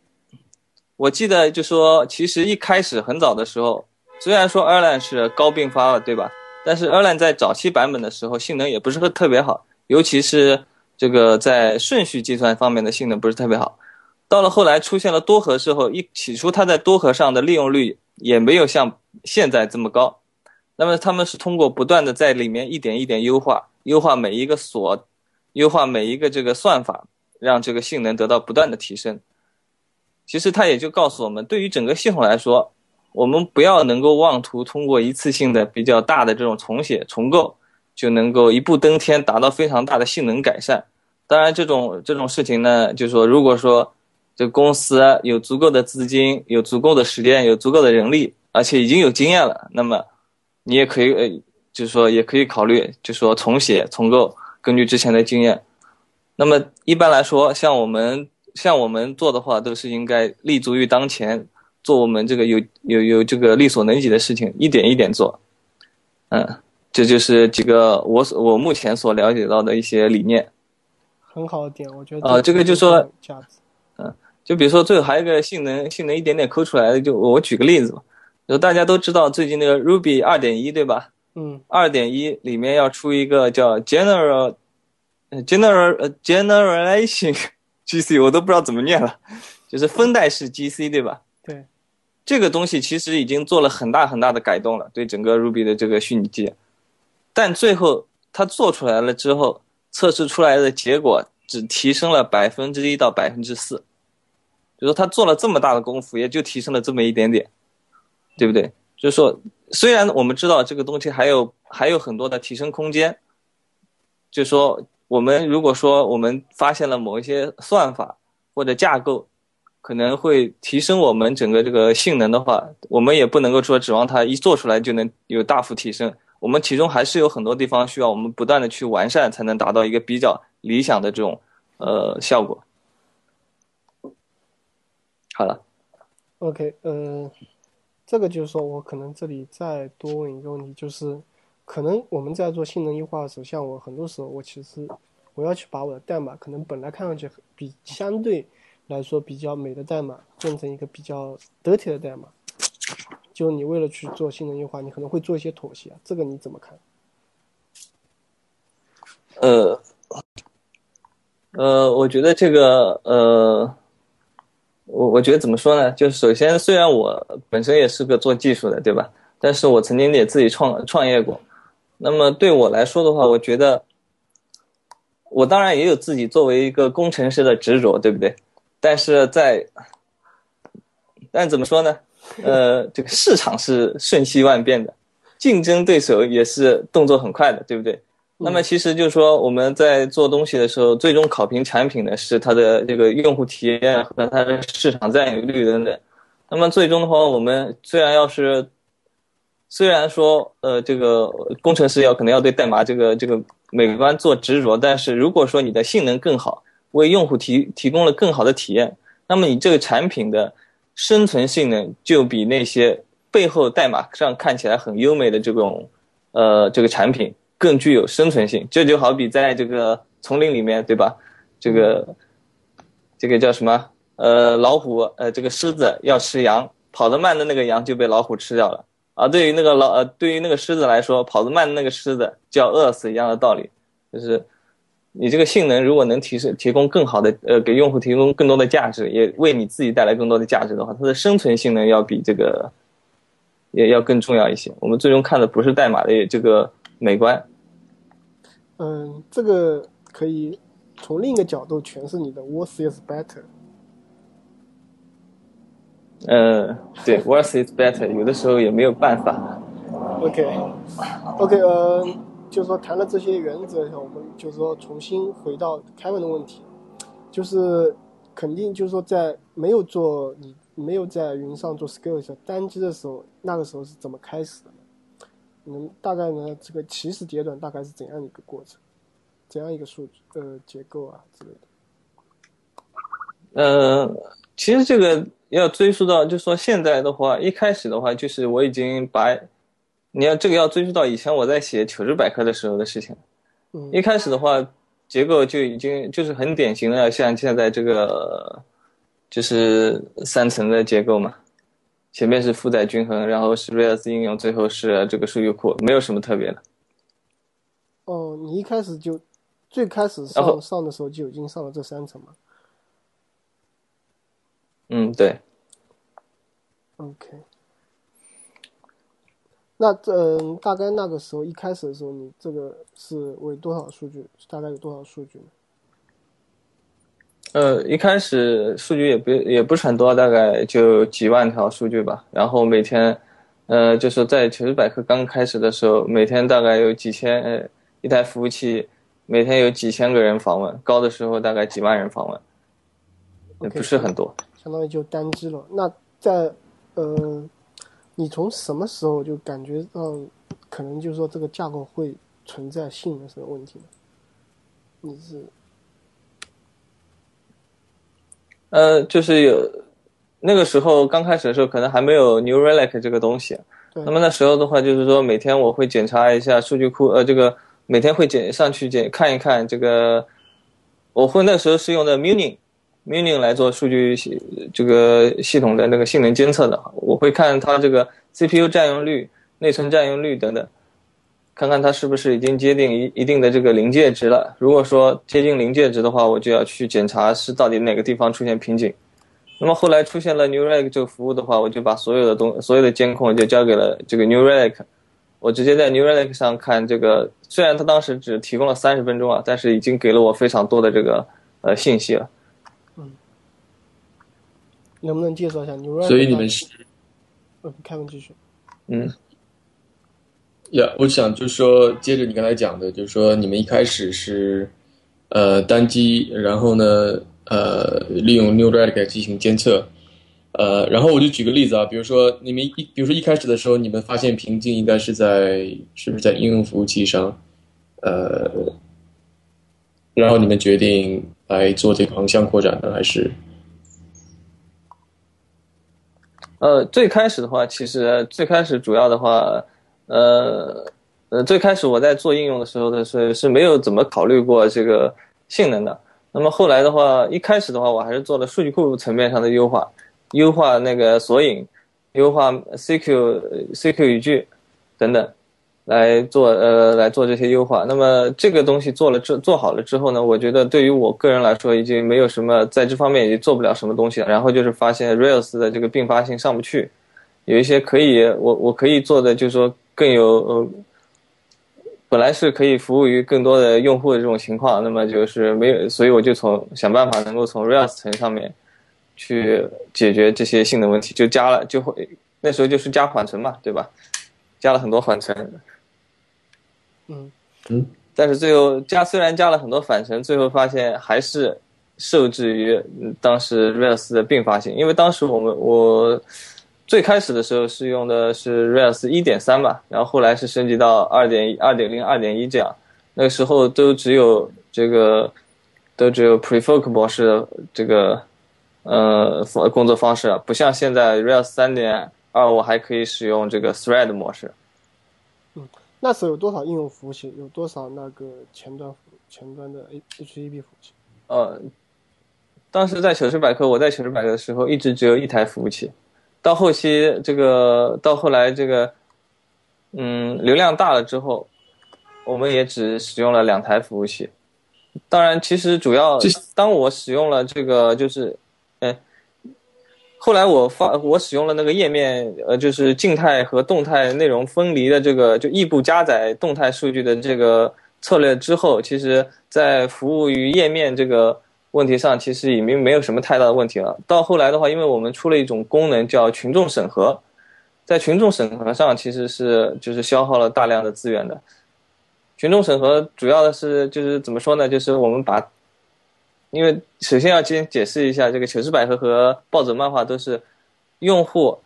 我记得就说，其实一开始很早的时候，虽然说 Erlang 是高并发了，对吧？但是 Erlang 在早期版本的时候，性能也不是特别好，尤其是这个在顺序计算方面的性能不是特别好。到了后来出现了多核之后，一起初它在多核上的利用率。也没有像现在这么高，那么他们是通过不断的在里面一点一点优化，优化每一个锁，优化每一个这个算法，让这个性能得到不断的提升。其实它也就告诉我们，对于整个系统来说，我们不要能够妄图通过一次性的比较大的这种重写重构，就能够一步登天，达到非常大的性能改善。当然，这种这种事情呢，就是说，如果说。这公司有足够的资金，有足够的时间，有足够的人力，而且已经有经验了。那么，你也可以，呃，就是说，也可以考虑，就是说重写、重构，根据之前的经验。那么一般来说，像我们像我们做的话，都是应该立足于当前，做我们这个有有有这个力所能及的事情，一点一点做。嗯，这就是几个我所我目前所了解到的一些理念。很好的点，我觉得。啊，这个就说。嗯。就比如说，最后还有一个性能，性能一点点抠出来的，就我举个例子吧。就大家都知道，最近那个 Ruby 二点一，对吧？嗯。二点一里面要出一个叫 General General Generation GC，我都不知道怎么念了，就是分代式 GC，对吧？对。这个东西其实已经做了很大很大的改动了，对整个 Ruby 的这个虚拟机。但最后它做出来了之后，测试出来的结果只提升了百分之一到百分之四。就说他做了这么大的功夫，也就提升了这么一点点，对不对？就是说，虽然我们知道这个东西还有还有很多的提升空间，就说我们如果说我们发现了某一些算法或者架构，可能会提升我们整个这个性能的话，我们也不能够说指望它一做出来就能有大幅提升。我们其中还是有很多地方需要我们不断的去完善，才能达到一个比较理想的这种呃效果。好了，OK，呃，这个就是说我可能这里再多问一个问题，就是可能我们在做性能优化的时候，像我很多时候我其实我要去把我的代码，可能本来看上去比相对来说比较美的代码，变成一个比较得体的代码，就你为了去做性能优化，你可能会做一些妥协，这个你怎么看？呃，呃，我觉得这个呃。我我觉得怎么说呢？就是首先，虽然我本身也是个做技术的，对吧？但是我曾经也自己创创业过。那么对我来说的话，我觉得我当然也有自己作为一个工程师的执着，对不对？但是在，但怎么说呢？呃，这个市场是瞬息万变的，竞争对手也是动作很快的，对不对？那么其实就是说，我们在做东西的时候，最终考评产品的是它的这个用户体验和它的市场占有率等等。那么最终的话，我们虽然要是，虽然说呃这个工程师要可能要对代码这个这个美观做执着，但是如果说你的性能更好，为用户提提供了更好的体验，那么你这个产品的生存性能就比那些背后代码上看起来很优美的这种呃这个产品。更具有生存性，这就好比在这个丛林里面，对吧？这个，这个叫什么？呃，老虎，呃，这个狮子要吃羊，跑得慢的那个羊就被老虎吃掉了。而对于那个老，呃，对于那个狮子来说，跑得慢的那个狮子就要饿死一样的道理。就是你这个性能如果能提升，提供更好的，呃，给用户提供更多的价值，也为你自己带来更多的价值的话，它的生存性能要比这个也要更重要一些。我们最终看的不是代码的这个。美观，嗯，这个可以从另一个角度诠释你的 “worse is better”。嗯，对，“worse is better”，有的时候也没有办法。OK，OK，呃，就是说谈了这些原则以后，我们就是说重新回到凯文的问题，就是肯定就是说在没有做你没有在云上做 skill 单机的时候，那个时候是怎么开始的？嗯，大概呢，这个起始阶段大概是怎样一个过程，怎样一个数据呃结构啊之类的。呃，其实这个要追溯到，就说现在的话，一开始的话，就是我已经把，你要这个要追溯到以前我在写求职百科的时候的事情。嗯。一开始的话，结构就已经就是很典型的，像现在这个，就是三层的结构嘛。前面是负载均衡，然后是 Rails 应用，最后是这个数据库，没有什么特别的。哦，你一开始就最开始上上的时候就已经上了这三层吗？嗯，对。OK。那这大概那个时候一开始的时候，你这个是为多少数据？大概有多少数据呢？呃，一开始数据也不也不是很多，大概就几万条数据吧。然后每天，呃，就是在求职百科刚开始的时候，每天大概有几千，呃，一台服务器每天有几千个人访问，高的时候大概几万人访问，也不是很多。相当于就单机了。那在，呃，你从什么时候就感觉到可能就是说这个架构会存在性能什么问题呢？你是？呃，就是有那个时候刚开始的时候，可能还没有 New Relic 这个东西。那么那时候的话，就是说每天我会检查一下数据库，呃，这个每天会检上去检看一看这个。我会那时候是用的 Muning，Muning 来做数据系这个系统的那个性能监测的。我会看它这个 CPU 占用率、内存占用率等等。看看它是不是已经接近一一定的这个临界值了。如果说接近临界值的话，我就要去检查是到底哪个地方出现瓶颈。那么后来出现了 New Relic 这个服务的话，我就把所有的东所有的监控就交给了这个 New Relic。我直接在 New Relic 上看这个，虽然它当时只提供了三十分钟啊，但是已经给了我非常多的这个呃信息了。嗯，能不能介绍一下 New Relic？所以你们是？嗯，开门继续。嗯。呀，我想就说，接着你刚才讲的，就是说你们一开始是，呃，单机，然后呢，呃，利用 New Relic 进行监测，呃，然后我就举个例子啊，比如说你们一，比如说一开始的时候，你们发现瓶颈应该是在，是不是在应用服务器上，呃，然后你们决定来做这个横向扩展呢，还是？呃，最开始的话，其实最开始主要的话。呃，呃，最开始我在做应用的时候的是是没有怎么考虑过这个性能的。那么后来的话，一开始的话，我还是做了数据库层面上的优化，优化那个索引，优化 CQ CQ 语句等等。来做呃来做这些优化。那么这个东西做了之做好了之后呢，我觉得对于我个人来说已经没有什么在这方面已经做不了什么东西了。然后就是发现 Rails 的这个并发性上不去，有一些可以我我可以做的就是说更有呃。本来是可以服务于更多的用户的这种情况，那么就是没有，所以我就从想办法能够从 Rails 层上面去解决这些性能问题，就加了，就会那时候就是加缓存嘛，对吧？加了很多缓存，嗯嗯，但是最后加虽然加了很多缓存，最后发现还是受制于当时 Rails 的并发性，因为当时我们我。最开始的时候是用的是 Rails 一点三吧，然后后来是升级到二点二点零、二点一这样。那个时候都只有这个，都只有 Prefork 模式的这个呃工作方式，不像现在 Rails 三点二，我还可以使用这个 Thread 模式。嗯，那时候有多少应用服务器？有多少那个前端前端的 HTTP 服务器？呃，当时在糗事百科，我在糗事百科的时候，一直只有一台服务器。到后期，这个到后来，这个，嗯，流量大了之后，我们也只使用了两台服务器。当然，其实主要当我使用了这个，就是，哎，后来我发我使用了那个页面，呃，就是静态和动态内容分离的这个，就异步加载动态数据的这个策略之后，其实在服务于页面这个。问题上其实已经没有什么太大的问题了。到后来的话，因为我们出了一种功能叫群众审核，在群众审核上其实是就是消耗了大量的资源的。群众审核主要的是就是怎么说呢？就是我们把，因为首先要先解释一下，这个糗事百合和暴走漫画都是用户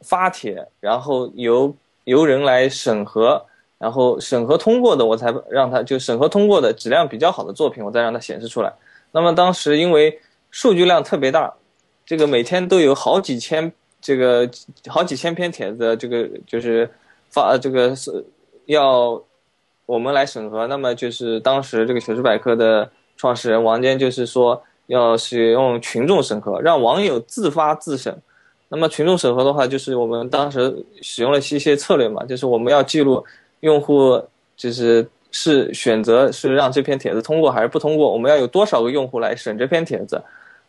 发帖，然后由由人来审核，然后审核通过的，我才让他就审核通过的质量比较好的作品，我再让它显示出来。那么当时因为数据量特别大，这个每天都有好几千这个好几千篇帖子，这个就是发这个是要我们来审核。那么就是当时这个糗事百科的创始人王坚就是说要使用群众审核，让网友自发自审。那么群众审核的话，就是我们当时使用了一些策略嘛，就是我们要记录用户就是。是选择是让这篇帖子通过还是不通过？我们要有多少个用户来审这篇帖子，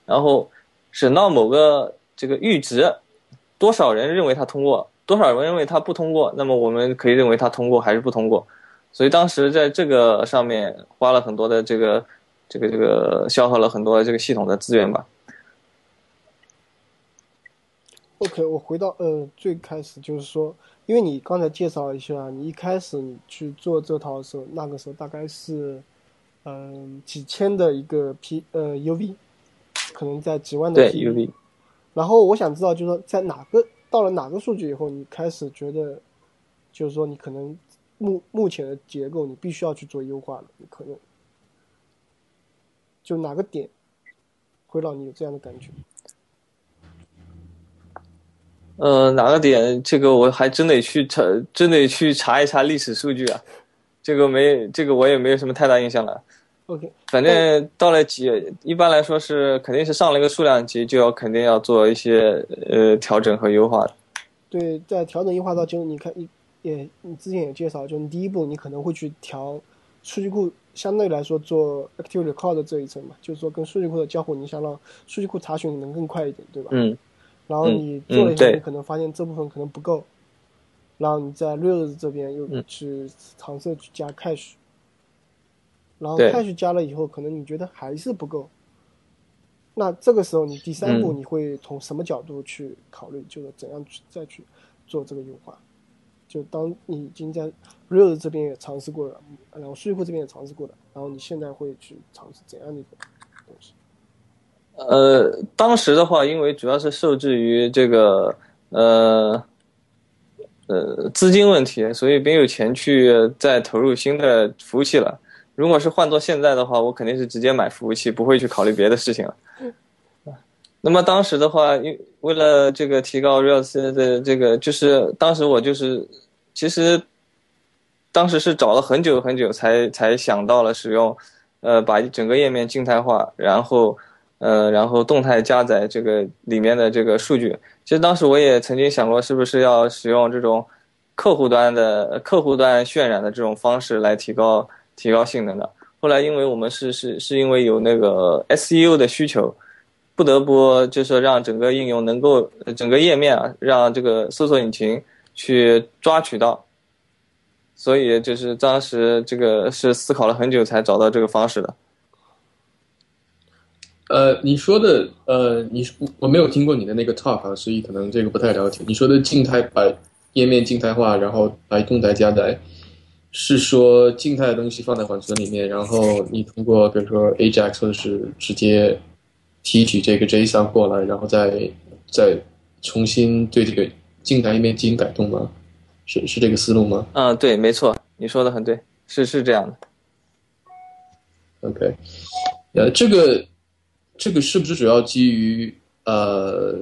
然后审到某个这个阈值，多少人认为它通过，多少人认为它不通过，那么我们可以认为它通过还是不通过。所以当时在这个上面花了很多的这个这个这个消耗了很多这个系统的资源吧。OK，我回到呃最开始就是说。因为你刚才介绍一下，你一开始你去做这套的时候，那个时候大概是，嗯，几千的一个 P 呃 UV，可能在几万的 PV。然后我想知道，就是说在哪个到了哪个数据以后，你开始觉得，就是说你可能目目前的结构你必须要去做优化了，你可能就哪个点会让你有这样的感觉？呃，哪个点？这个我还真得去查，真得去查一查历史数据啊。这个没，这个我也没有什么太大印象了。OK，反正到了几，一般来说是肯定是上了一个数量级，就要肯定要做一些呃调整和优化的。对，在调整优化到就你看，你也你之前也介绍，就你第一步你可能会去调数据库，相对来说做 Active Record 这一层嘛，就是说跟数据库的交互，你想让数据库查询能更快一点，对吧？嗯。然后你做了一下，你可能发现这部分可能不够，然后你在 Rails 这边又去尝试去加 Cache，然后 Cache 加了以后，可能你觉得还是不够，那这个时候你第三步你会从什么角度去考虑，就是怎样去再去做这个优化？就当你已经在 Rails 这边也尝试过了，然后数据库这边也尝试过了，然后你现在会去尝试怎样的一个东西？呃，当时的话，因为主要是受制于这个呃呃资金问题，所以没有钱去再投入新的服务器了。如果是换做现在的话，我肯定是直接买服务器，不会去考虑别的事情了。那么当时的话，因为了这个提高 Rails 的这个，就是当时我就是其实当时是找了很久很久才才想到了使用呃把整个页面静态化，然后。呃，然后动态加载这个里面的这个数据，其实当时我也曾经想过，是不是要使用这种，客户端的客户端渲染的这种方式来提高提高性能的。后来因为我们是是是因为有那个 SEO 的需求，不得不就是让整个应用能够整个页面啊，让这个搜索引擎去抓取到。所以就是当时这个是思考了很久才找到这个方式的。呃，你说的呃，你我没有听过你的那个 talk 啊，所以可能这个不太了解。你说的静态把页面静态化，然后把动态加载，是说静态的东西放在缓存里面，然后你通过比如说 Ajax 或者是直接提取这个 JSON 过来，然后再再重新对这个静态页面进行改动吗？是是这个思路吗？嗯，对，没错，你说的很对，是是这样的。OK，呃，这个。这个是不是主要基于呃，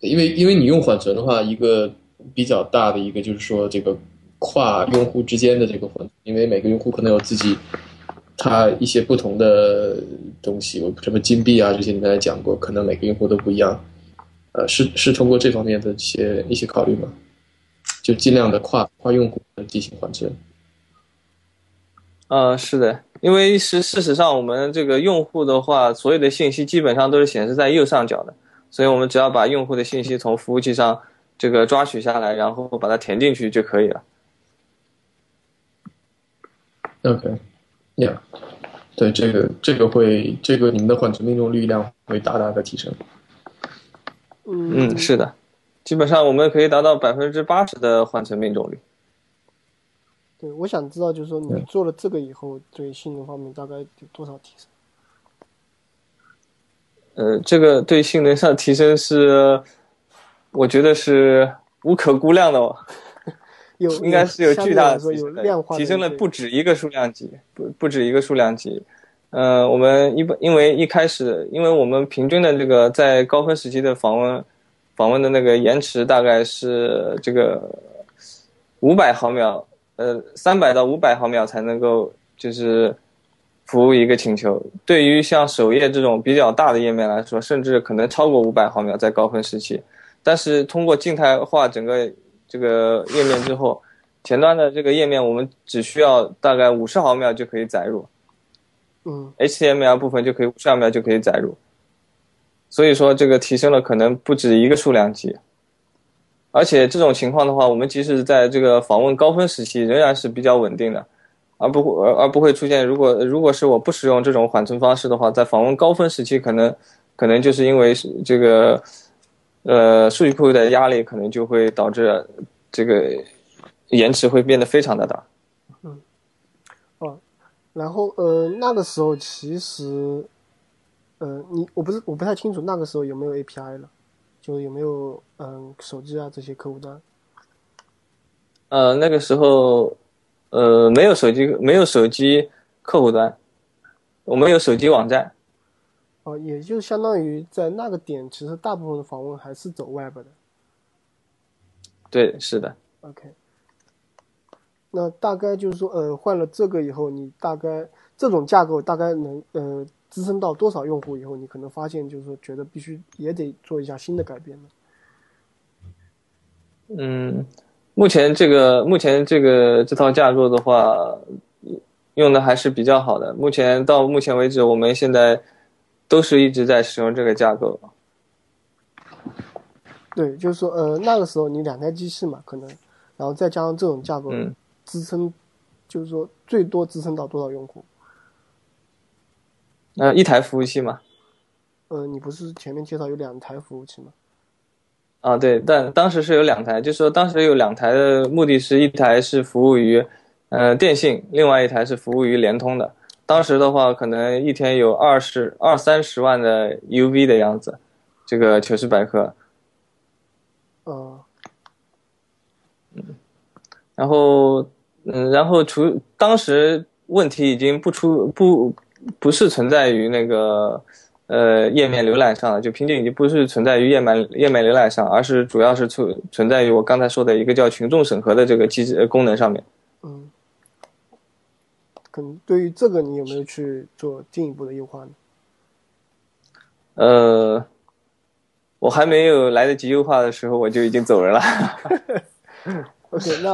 因为因为你用缓存的话，一个比较大的一个就是说这个跨用户之间的这个缓，因为每个用户可能有自己他一些不同的东西，我什么金币啊这些你刚才讲过，可能每个用户都不一样。呃，是是通过这方面的一些一些考虑吗？就尽量的跨跨用户进行缓存。呃，是的。因为是事实上，我们这个用户的话，所有的信息基本上都是显示在右上角的，所以我们只要把用户的信息从服务器上这个抓取下来，然后把它填进去就可以了。OK，Yeah，对这个这个会这个你们的缓存命中率量会大大的提升。嗯，是的，基本上我们可以达到百分之八十的缓存命中率。对，我想知道，就是说你做了这个以后，对性能方面大概有多少提升？呃，这个对性能上提升是，我觉得是无可估量的哦。有应该是有巨大的提升，提升了不止一个数量级，不不止一个数量级。呃，我们一般因为一开始，因为我们平均的这个在高峰时期的访问访问的那个延迟大概是这个五百毫秒。呃，三百到五百毫秒才能够就是服务一个请求。对于像首页这种比较大的页面来说，甚至可能超过五百毫秒在高峰时期。但是通过静态化整个这个页面之后，前端的这个页面我们只需要大概五十毫秒就可以载入。嗯，HTML 部分就可以五十毫秒就可以载入。所以说这个提升了可能不止一个数量级。而且这种情况的话，我们即使在这个访问高峰时期，仍然是比较稳定的，而不而而不会出现。如果如果是我不使用这种缓存方式的话，在访问高峰时期，可能可能就是因为这个呃数据库的压力，可能就会导致这个延迟会变得非常的大。嗯，哦，然后呃那个时候其实呃你我不是我不太清楚那个时候有没有 API 了。就有没有嗯手机啊这些客户端？呃，那个时候，呃，没有手机，没有手机客户端，我们有手机网站。哦，也就相当于在那个点，其实大部分的访问还是走 Web 的。对，是的。OK。那大概就是说，呃，换了这个以后，你大概这种架构大概能呃。支撑到多少用户以后，你可能发现就是说，觉得必须也得做一下新的改变呢？嗯，目前这个目前这个这套架构的话，用的还是比较好的。目前到目前为止，我们现在都是一直在使用这个架构。对，就是说，呃，那个时候你两台机器嘛，可能，然后再加上这种架构，支撑，就是说最多支撑到多少用户？呃，一台服务器嘛。呃，你不是前面介绍有两台服务器吗？啊，对，但当时是有两台，就是说当时有两台的目的是一台是服务于，呃，电信，另外一台是服务于联通的。当时的话，可能一天有二十二三十万的 UV 的样子，这个糗事百科。嗯。嗯。然后，嗯，然后除当时问题已经不出不。不是存在于那个呃页面浏览上，就瓶颈已经不是存在于页面页面浏览上，而是主要是存存在于我刚才说的一个叫群众审核的这个机制功能上面。嗯，可能对于这个你有没有去做进一步的优化呢？呃，我还没有来得及优化的时候，我就已经走人了。OK，那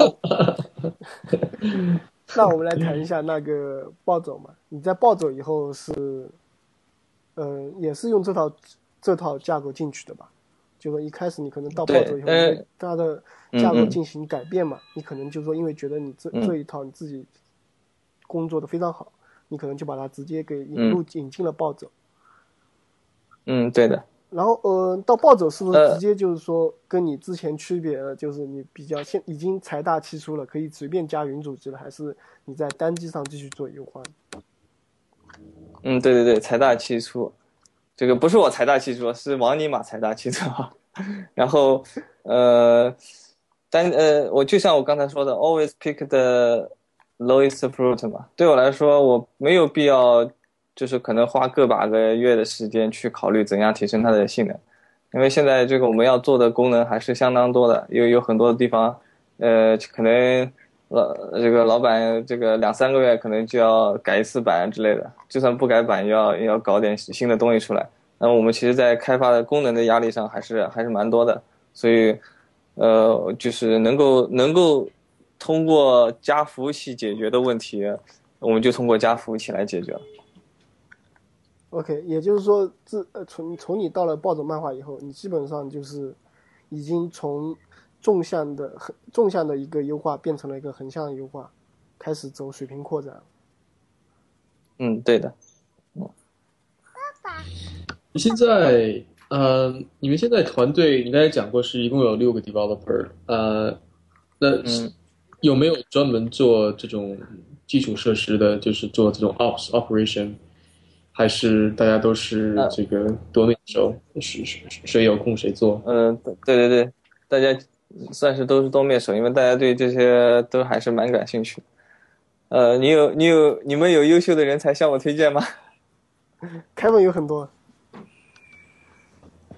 那我们来谈一下那个暴走嘛。你在暴走以后是，呃，也是用这套这套架构进去的吧？就说一开始你可能到暴走以后，对它的架构进行改变嘛，你可能就说因为觉得你这这一套你自己工作的非常好，你可能就把它直接给引入引进了暴走。嗯，对的。然后，呃，到暴走是不是直接就是说跟你之前区别了？就是你比较现已经财大气粗了，可以随便加云主机了，还是你在单机上继续做优化？嗯，对对对，财大气粗，这个不是我财大气粗，是王尼玛财大气粗。然后，呃，单呃，我就像我刚才说的，always pick the lowest fruit 嘛。对我来说，我没有必要。就是可能花个把个月的时间去考虑怎样提升它的性能，因为现在这个我们要做的功能还是相当多的，有有很多的地方，呃，可能老这个老板这个两三个月可能就要改一次版之类的，就算不改版，也要要搞点新的东西出来。那我们其实，在开发的功能的压力上还是还是蛮多的，所以，呃，就是能够能够通过加服务器解决的问题，我们就通过加服务器来解决。OK，也就是说，自呃从从你到了暴走漫画以后，你基本上就是已经从纵向的横纵向的一个优化变成了一个横向的优化，开始走水平扩展。嗯，对的。爸爸，你现在呃，你们现在团队你刚才讲过是一共有六个 developer，呃，那有没有专门做这种基础设施的，就是做这种 ops operation？还是大家都是这个多面手，谁谁谁有空谁做？嗯，对对对，大家算是都是多面手，因为大家对这些都还是蛮感兴趣。呃，你有你有你们有优秀的人才向我推荐吗？开门有很多。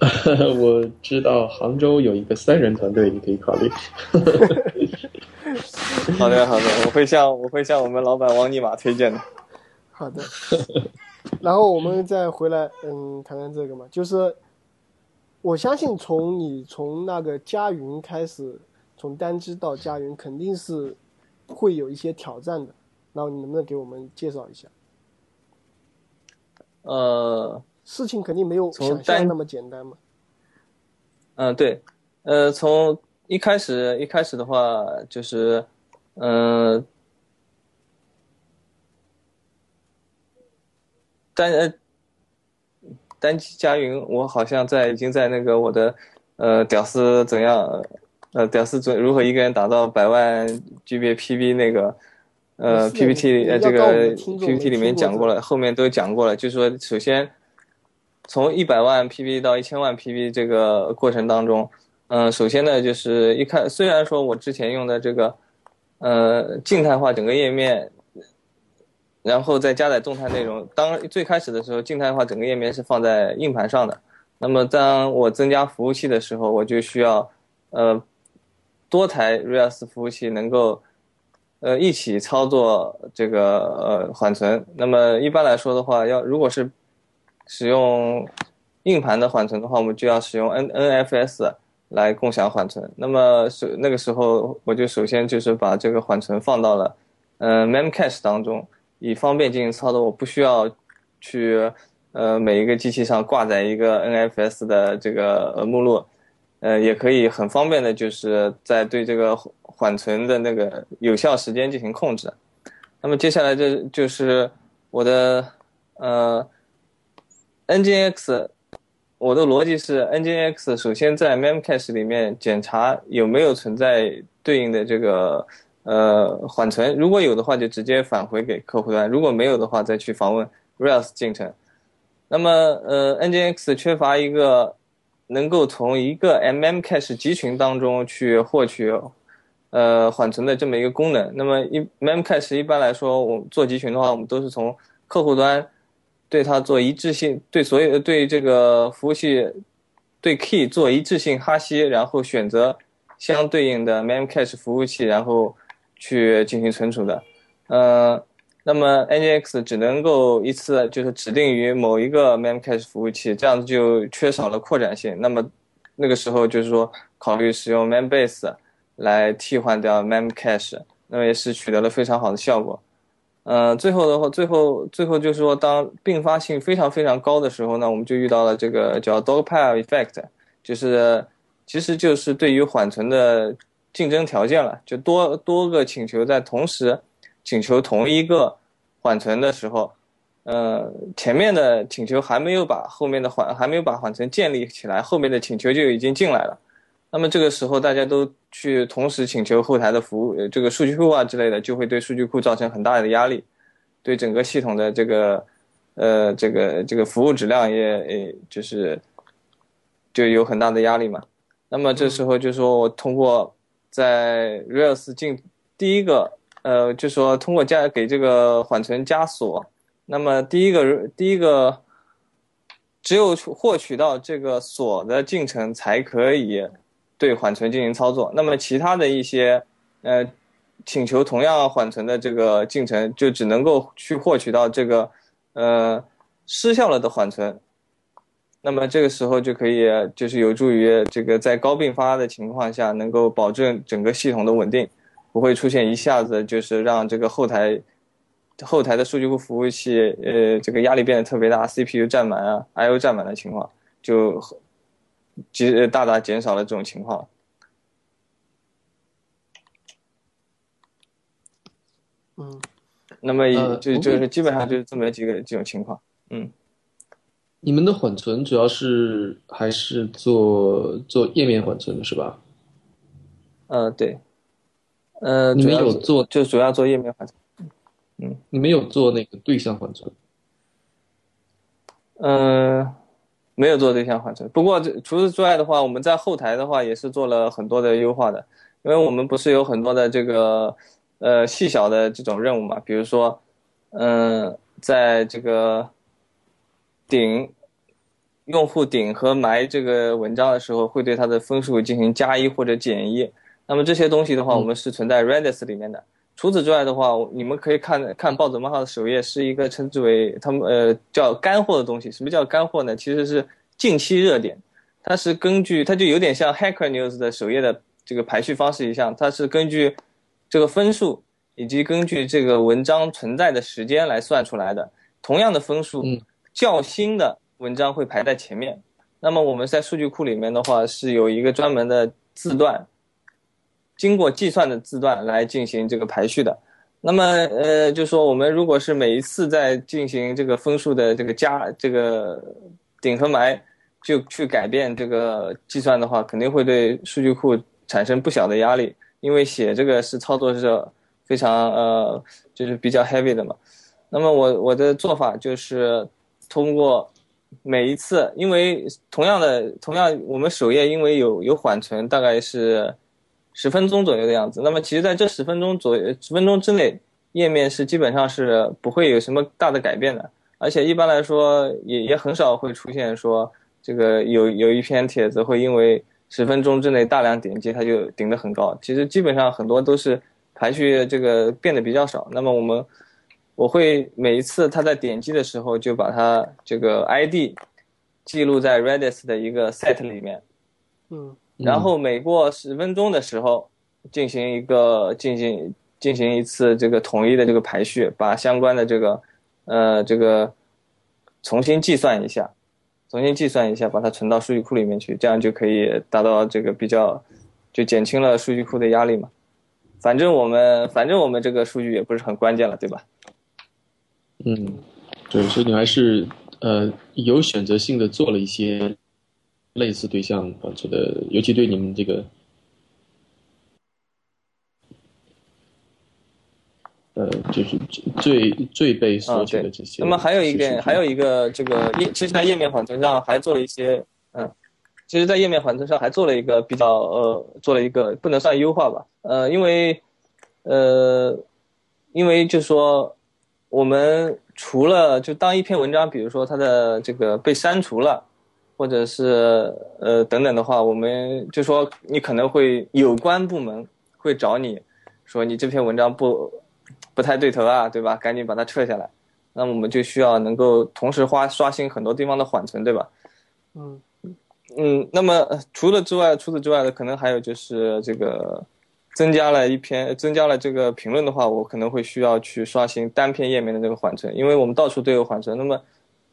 我知道杭州有一个三人团队，你可以考虑。好的好的，我会向我会向我们老板王尼玛推荐的。好的。然后我们再回来，嗯，谈谈这个嘛，就是我相信从你从那个加云开始，从单机到加云，肯定是会有一些挑战的。然后你能不能给我们介绍一下？呃，事情肯定没有想象那么简单嘛。嗯，对，呃，从一开始一开始的话，就是，嗯。呃，单机加云，我好像在已经在那个我的呃屌丝怎样呃屌丝怎如何一个人打造百万 GB PB 那个呃 PPT 呃这个 PPT 里面讲过了，后面都讲过了。就是说，首先从一百万 PB 到一千万 PB 这个过程当中，嗯，首先呢就是一看，虽然说我之前用的这个呃静态化整个页面。然后再加载动态内容。当最开始的时候，静态的话整个页面是放在硬盘上的。那么当我增加服务器的时候，我就需要，呃，多台 Rails 服务器能够，呃，一起操作这个呃缓存。那么一般来说的话，要如果是使用硬盘的缓存的话，我们就要使用 N NFS 来共享缓存。那么首那个时候，我就首先就是把这个缓存放到了，呃，Memcache 当中。以方便进行操作，我不需要去呃每一个机器上挂载一个 NFS 的这个呃目录，呃也可以很方便的，就是在对这个缓存的那个有效时间进行控制。那么接下来这就是我的呃 Nginx，我的逻辑是 Nginx 首先在 Memcache 里面检查有没有存在对应的这个。呃，缓存如果有的话，就直接返回给客户端；如果没有的话，再去访问 Rails 进程。那么，呃，Nginx 缺乏一个能够从一个 mm cache 集群当中去获取呃缓存的这么一个功能。那么，一 mm cache 一般来说，我们做集群的话，我们都是从客户端对它做一致性，对所有对这个服务器对 Key 做一致性哈希，然后选择相对应的 mm cache 服务器，然后。去进行存储的，呃，那么 NGX 只能够一次就是指定于某一个 Memcache 服务器，这样子就缺少了扩展性。那么那个时候就是说考虑使用 Membase 来替换掉 Memcache，那么也是取得了非常好的效果。呃，最后的话，最后最后就是说，当并发性非常非常高的时候呢，我们就遇到了这个叫 Dogpile Effect，就是其实就是对于缓存的竞争条件了，就多多个请求在同时请求同一个缓存的时候，呃，前面的请求还没有把后面的缓还没有把缓存建立起来，后面的请求就已经进来了。那么这个时候大家都去同时请求后台的服务，这个数据库啊之类的，就会对数据库造成很大的压力，对整个系统的这个，呃，这个这个服务质量也，也就是就有很大的压力嘛。那么这时候就说我通过在 Rails 进第一个，呃，就说通过加给这个缓存加锁，那么第一个第一个只有获取到这个锁的进程才可以。对缓存进行操作，那么其他的一些，呃，请求同样缓存的这个进程，就只能够去获取到这个，呃，失效了的缓存。那么这个时候就可以，就是有助于这个在高并发的情况下，能够保证整个系统的稳定，不会出现一下子就是让这个后台后台的数据库服务器，呃，这个压力变得特别大，CPU 占满啊，I/O 占满的情况就。极大大减少了这种情况。嗯，那么就就是基本上就是这么几个这种情况。嗯，你们的缓存主要是还是做做页面缓存的是吧？呃，对。呃，你们有做就主要做页面缓存。嗯，你们有做那个对象缓存？嗯。没有做对象缓存，不过除此之外的话，我们在后台的话也是做了很多的优化的，因为我们不是有很多的这个呃细小的这种任务嘛，比如说，嗯，在这个顶用户顶和埋这个文章的时候，会对它的分数进行加一或者减一，那么这些东西的话，我们是存在 Redis 里面的。除此之外的话，你们可以看看暴走漫画的首页，是一个称之为他们呃叫干货的东西。什么叫干货呢？其实是近期热点，它是根据它就有点像 Hacker News 的首页的这个排序方式一样，它是根据这个分数以及根据这个文章存在的时间来算出来的。同样的分数，较新的文章会排在前面。那么我们在数据库里面的话，是有一个专门的字段。经过计算的字段来进行这个排序的，那么呃，就说我们如果是每一次在进行这个分数的这个加这个顶和埋，就去改变这个计算的话，肯定会对数据库产生不小的压力，因为写这个是操作是非常呃就是比较 heavy 的嘛。那么我我的做法就是通过每一次，因为同样的同样我们首页因为有有缓存，大概是。十分钟左右的样子。那么，其实在这十分钟左右、十分钟之内，页面是基本上是不会有什么大的改变的。而且一般来说，也也很少会出现说这个有有一篇帖子会因为十分钟之内大量点击，它就顶得很高。其实基本上很多都是排序这个变得比较少。那么我们我会每一次他在点击的时候，就把他这个 ID 记录在 Redis 的一个 set 里面。嗯。然后每过十分钟的时候，进行一个进行进行一次这个统一的这个排序，把相关的这个，呃，这个重新计算一下，重新计算一下，把它存到数据库里面去，这样就可以达到这个比较，就减轻了数据库的压力嘛。反正我们反正我们这个数据也不是很关键了，对吧？嗯，对，所以你还是呃有选择性的做了一些。类似对象缓存的，尤其对你们这个，呃，就是最最被索取的这些。那么还有一点，还有一个这个页，其实，在页面缓存上还做了一些，嗯，其实，在页面缓存上还做了一个比较，呃，做了一个不能算优化吧，呃，因为，呃，因为就说，我们除了就当一篇文章，比如说它的这个被删除了。或者是呃等等的话，我们就说你可能会有关部门会找你，说你这篇文章不不太对头啊，对吧？赶紧把它撤下来。那我们就需要能够同时花刷新很多地方的缓存，对吧？嗯嗯。那么除了之外，除此之外的可能还有就是这个增加了一篇，增加了这个评论的话，我可能会需要去刷新单片页面的这个缓存，因为我们到处都有缓存。那么，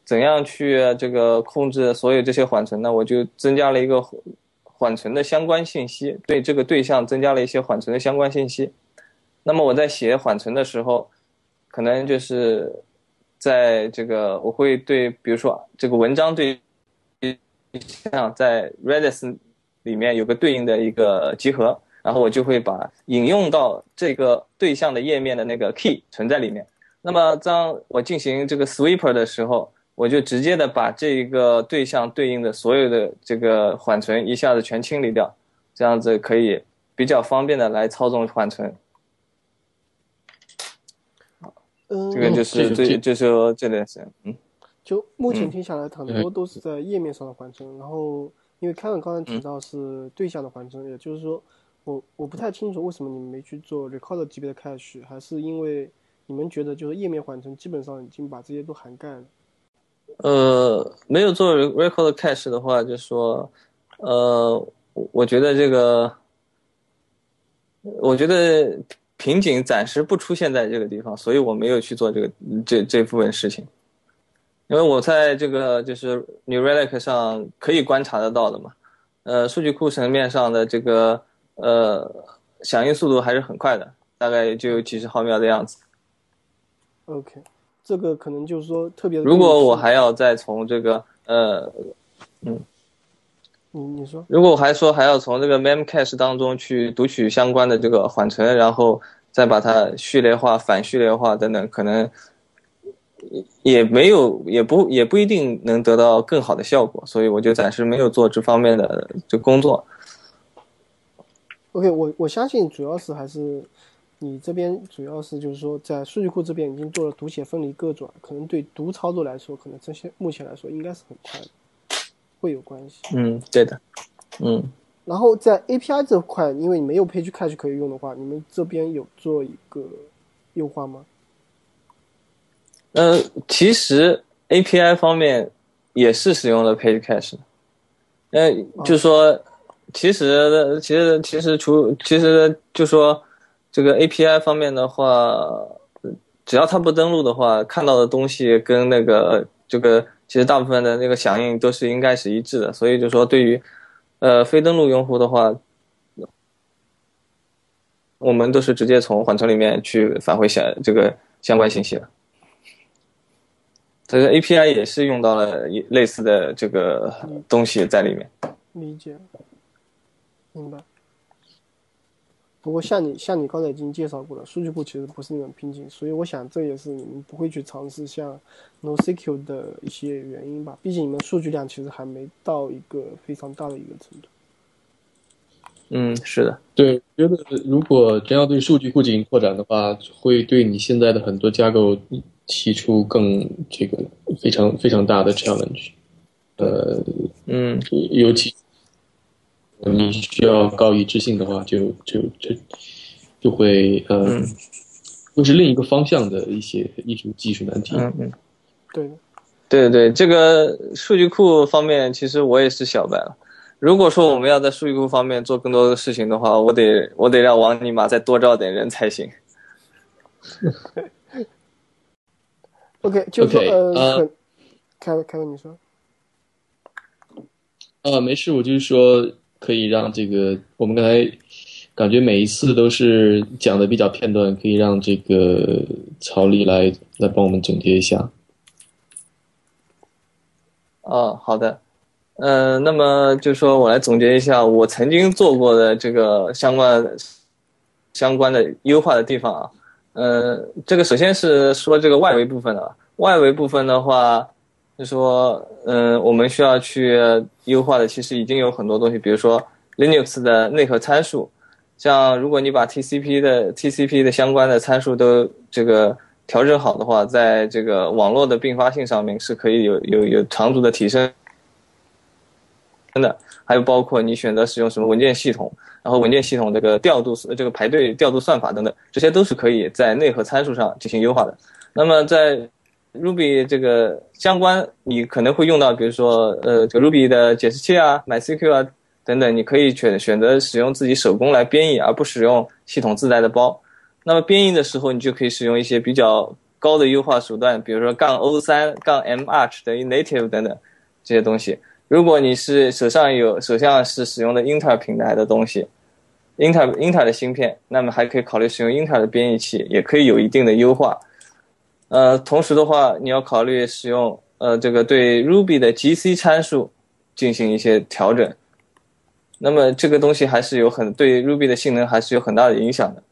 怎样去这个控制所有这些缓存呢？我就增加了一个缓存的相关信息，对这个对象增加了一些缓存的相关信息。那么我在写缓存的时候，可能就是在这个我会对，比如说这个文章对象在 Redis 里面有个对应的一个集合。然后我就会把引用到这个对象的页面的那个 key 存在里面。那么当我进行这个 sweeper 的时候，我就直接的把这一个对象对应的所有的这个缓存一下子全清理掉，这样子可以比较方便的来操纵缓存。嗯，这个就是最就是说这件事，嗯，就目前听下来，很多都是在页面上的缓存。然后因为凯文刚才提到是对象的缓存，也就是说。我我不太清楚为什么你们没去做 record 级别的 cache，还是因为你们觉得就是页面缓存基本上已经把这些都涵盖了。呃，没有做 record cache 的话，就说，呃，我觉得这个，我觉得瓶颈暂时不出现在这个地方，所以我没有去做这个这这部分事情，因为我在这个就是 New Relic 上可以观察得到的嘛，呃，数据库层面上的这个。呃，响应速度还是很快的，大概就几十毫秒的样子。OK，这个可能就是说特别。如果我还要再从这个呃，嗯，你你说，如果我还说还要从这个 Memcache 当中去读取相关的这个缓存，然后再把它序列化、反序列化等等，可能也没有，也不也不一定能得到更好的效果，所以我就暂时没有做这方面的这工作。OK，我我相信主要是还是你这边主要是就是说在数据库这边已经做了读写分离各种，可能对读操作来说，可能这些目前来说应该是很快的，会有关系。嗯，对的，嗯。然后在 API 这块，因为你没有 Page Cache 可以用的话，你们这边有做一个优化吗？呃，其实 API 方面也是使用了 Page Cache，呃，就是说。其实，其实，其实，除其实就说这个 API 方面的话，只要他不登录的话，看到的东西跟那个这个其实大部分的那个响应都是应该是一致的。所以就说对于呃非登录用户的话，我们都是直接从缓存里面去返回相这个相关信息的。这个 API 也是用到了类似的这个东西在里面。理解。明白。不过像你像你刚才已经介绍过了，数据库其实不是那种瓶颈，所以我想这也是你们不会去尝试像 NoSQL 的一些原因吧。毕竟你们数据量其实还没到一个非常大的一个程度。嗯，是的，对，觉得如果真要对数据库进行扩展的话，会对你现在的很多架构提出更这个非常非常大的 challenge。呃，嗯，尤其。你需要高一致性的话，就就就就会呃，会是另一个方向的一些艺术技术难题。嗯嗯，对，对对，这个数据库方面，其实我也是小白了。如果说我们要在数据库方面做更多的事情的话，我得我得让王尼玛再多招点人才行。OK，就说呃，开开文你说。啊，没事，我就是说。可以让这个我们刚才感觉每一次都是讲的比较片段，可以让这个曹丽来来帮我们总结一下。哦，好的，嗯，那么就说我来总结一下我曾经做过的这个相关相关的优化的地方啊，嗯，这个首先是说这个外围部分的，外围部分的话。就说，嗯，我们需要去优化的，其实已经有很多东西，比如说 Linux 的内核参数，像如果你把 TCP 的 TCP 的相关的参数都这个调整好的话，在这个网络的并发性上面是可以有有有长足的提升。真的，还有包括你选择使用什么文件系统，然后文件系统这个调度这个排队调度算法等等，这些都是可以在内核参数上进行优化的。那么在 Ruby 这个相关，你可能会用到，比如说，呃，这个 Ruby 的解释器啊，MySQL 啊，等等，你可以选选择使用自己手工来编译，而不使用系统自带的包。那么编译的时候，你就可以使用一些比较高的优化手段，比如说杠 O 三杠 M Arch 等于 Native 等等这些东西。如果你是手上有手上是使用的英特尔平台的东西，英特尔英特尔的芯片，那么还可以考虑使用英特尔的编译器，也可以有一定的优化。呃，同时的话，你要考虑使用呃这个对 Ruby 的 GC 参数进行一些调整。那么这个东西还是有很对 Ruby 的性能还是有很大的影响的。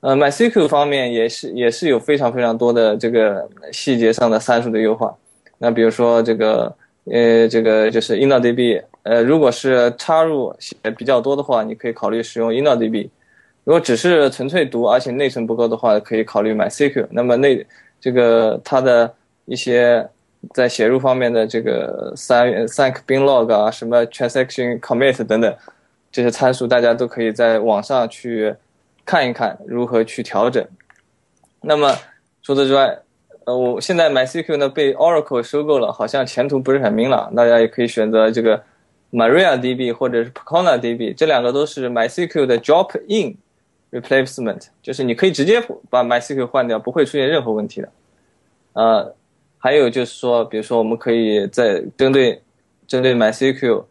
呃，MySQL 方面也是也是有非常非常多的这个细节上的参数的优化。那比如说这个呃这个就是 InnoDB，呃如果是插入写比较多的话，你可以考虑使用 InnoDB。如果只是纯粹读而且内存不够的话，可以考虑 MySQL。那么内这个它的一些在写入方面的这个 thank bin log 啊，什么 transaction commit 等等。这些参数大家都可以在网上去看一看如何去调整。那么除此之外，呃，我现在 MySQL 呢被 Oracle 收购了，好像前途不是很明朗。大家也可以选择这个 MariaDB 或者是 PaconaDB，这两个都是 MySQL 的 drop-in replacement，就是你可以直接把 MySQL 换掉，不会出现任何问题的。呃，还有就是说，比如说我们可以在针对针对 MySQL。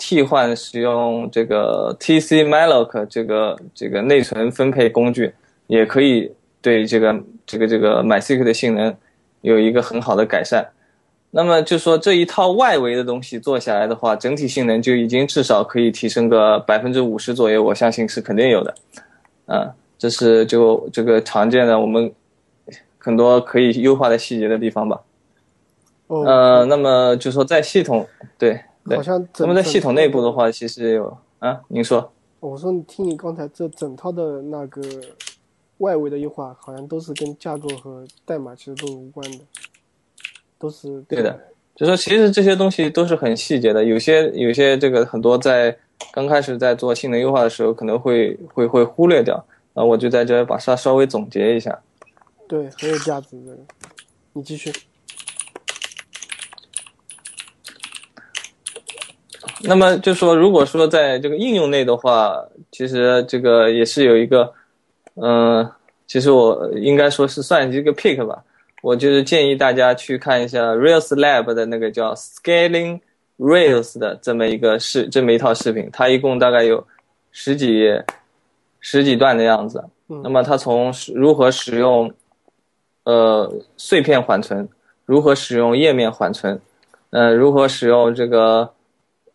替换使用这个 tcmalloc 这个这个内存分配工具，也可以对这个这个这个 MySQL 的性能有一个很好的改善。那么就说这一套外围的东西做下来的话，整体性能就已经至少可以提升个百分之五十左右，我相信是肯定有的。啊，这是就这个常见的我们很多可以优化的细节的地方吧。呃，那么就说在系统对。好像那么在系统内部的话，其实有啊，您说。我说你，听你刚才这整套的那个外围的优化，好像都是跟架构和代码其实都无关的，都是对的。就说其实这些东西都是很细节的，有些有些这个很多在刚开始在做性能优化的时候可能会会会忽略掉那，我就在这把它稍微总结一下。对，很有价值的，你继续。那么就说，如果说在这个应用内的话，其实这个也是有一个，嗯，其实我应该说是算一个 pick 吧。我就是建议大家去看一下 Rails Lab 的那个叫 Scaling Rails 的这么一个视这么一套视频，它一共大概有十几十几段的样子。那么它从如何使用呃碎片缓存，如何使用页面缓存，呃，如何使用这个。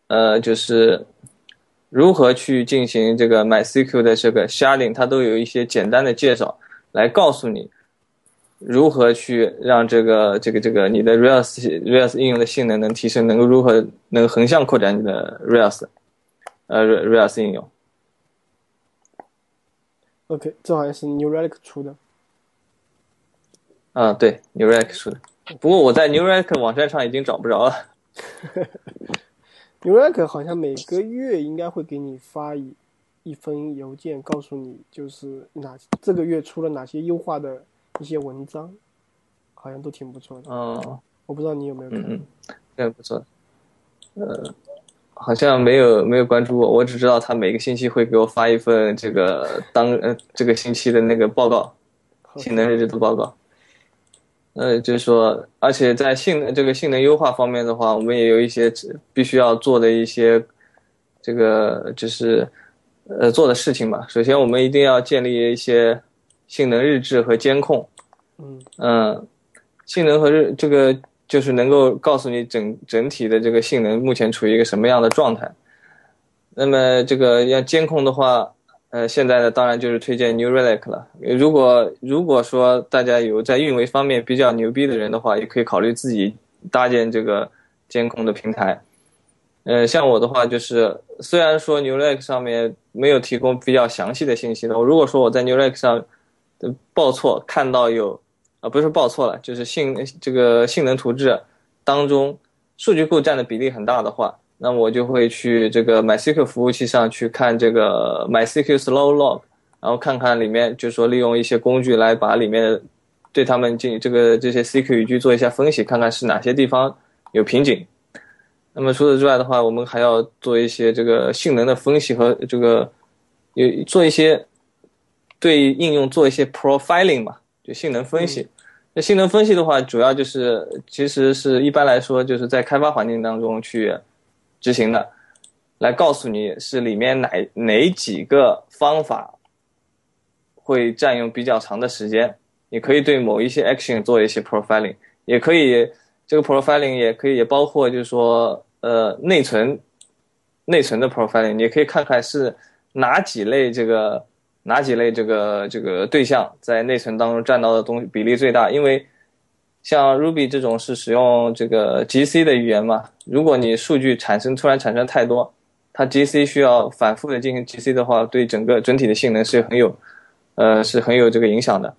呃，就是如何去进行这个 MySQL 的这个 sharding，它都有一些简单的介绍，来告诉你如何去让这个这个这个你的 Rails Rails 应用的性能能提升，能够如何能横向扩展你的 Rails，呃 Rails 应用。OK，这好像是 New Relic 出的。啊，对，New Relic 出的。不过我在 New Relic 网站上已经找不着了。New Relic 好像每个月应该会给你发一一封邮件，告诉你就是哪这个月出了哪些优化的一些文章，好像都挺不错的。哦，我不知道你有没有看。嗯嗯，这不错。呃，好像没有没有关注过，我只知道他每个星期会给我发一份这个当呃这个星期的那个报告，性能日志的报告。呃，就是说，而且在性能这个性能优化方面的话，我们也有一些必须要做的一些，这个就是呃做的事情吧。首先，我们一定要建立一些性能日志和监控。嗯嗯，性能和日这个就是能够告诉你整整体的这个性能目前处于一个什么样的状态。那么这个要监控的话。呃，现在呢，当然就是推荐 New Relic 了。如果如果说大家有在运维方面比较牛逼的人的话，也可以考虑自己搭建这个监控的平台。呃，像我的话，就是虽然说 New Relic 上面没有提供比较详细的信息的，如果说我在 New Relic 上的报错看到有啊，不是报错了，就是性这个性能图志当中数据库占的比例很大的话。那我就会去这个 MySQL 服务器上去看这个 MySQL Slow Log，然后看看里面，就是说利用一些工具来把里面对他们进这个这些 SQL 语句做一下分析，看看是哪些地方有瓶颈。那么除此之外的话，我们还要做一些这个性能的分析和这个有做一些对应用做一些 profiling 嘛，就性能分析。那性能分析的话，主要就是其实是一般来说就是在开发环境当中去执行的，来告诉你是里面哪哪几个方法会占用比较长的时间。你可以对某一些 action 做一些 profiling，也可以这个 profiling 也可以也包括就是说呃内存内存的 profiling，你也可以看看是哪几类这个。哪几类这个这个对象在内存当中占到的东西比例最大？因为像 Ruby 这种是使用这个 GC 的语言嘛，如果你数据产生突然产生太多，它 GC 需要反复的进行 GC 的话，对整个整体的性能是很有，呃是很有这个影响的。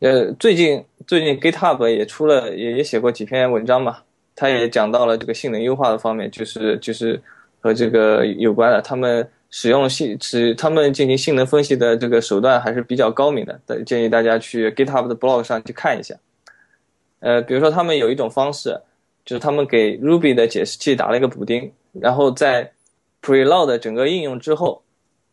呃，最近最近 GitHub 也出了也也写过几篇文章嘛，他也讲到了这个性能优化的方面，就是就是和这个有关的，他们。使用性使他们进行性能分析的这个手段还是比较高明的，建议大家去 GitHub 的 blog 上去看一下。呃，比如说他们有一种方式，就是他们给 Ruby 的解释器打了一个补丁，然后在 preload 整个应用之后，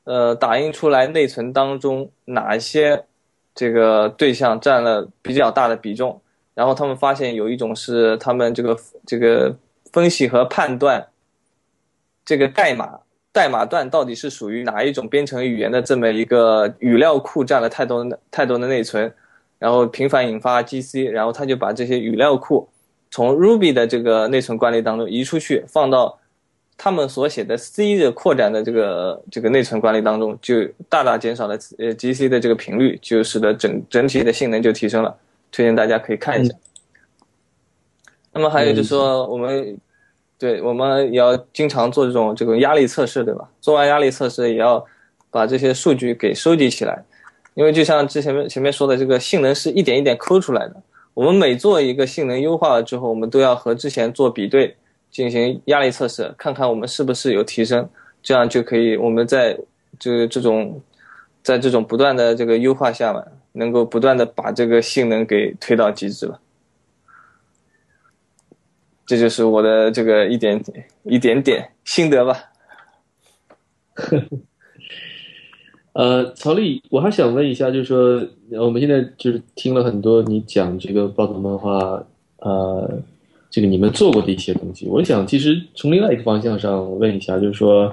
呃，打印出来内存当中哪一些这个对象占了比较大的比重，然后他们发现有一种是他们这个这个分析和判断这个代码。代码段到底是属于哪一种编程语言的这么一个语料库占了太多太多的内存，然后频繁引发 GC，然后他就把这些语料库从 Ruby 的这个内存管理当中移出去，放到他们所写的 C 的扩展的这个这个内存管理当中，就大大减少了呃 GC 的这个频率，就使得整整体的性能就提升了。推荐大家可以看一下。那么还有就是说我们。对，我们也要经常做这种这个压力测试，对吧？做完压力测试，也要把这些数据给收集起来，因为就像之前前面说的，这个性能是一点一点抠出来的。我们每做一个性能优化了之后，我们都要和之前做比对，进行压力测试，看看我们是不是有提升，这样就可以我们在这这种在这种不断的这个优化下嘛，能够不断的把这个性能给推到极致了。这就是我的这个一点一点点心得吧。呃，曹丽，我还想问一下，就是说，我们现在就是听了很多你讲这个暴走漫画，呃，这个你们做过的一些东西。我想，其实从另外一个方向上问一下，就是说，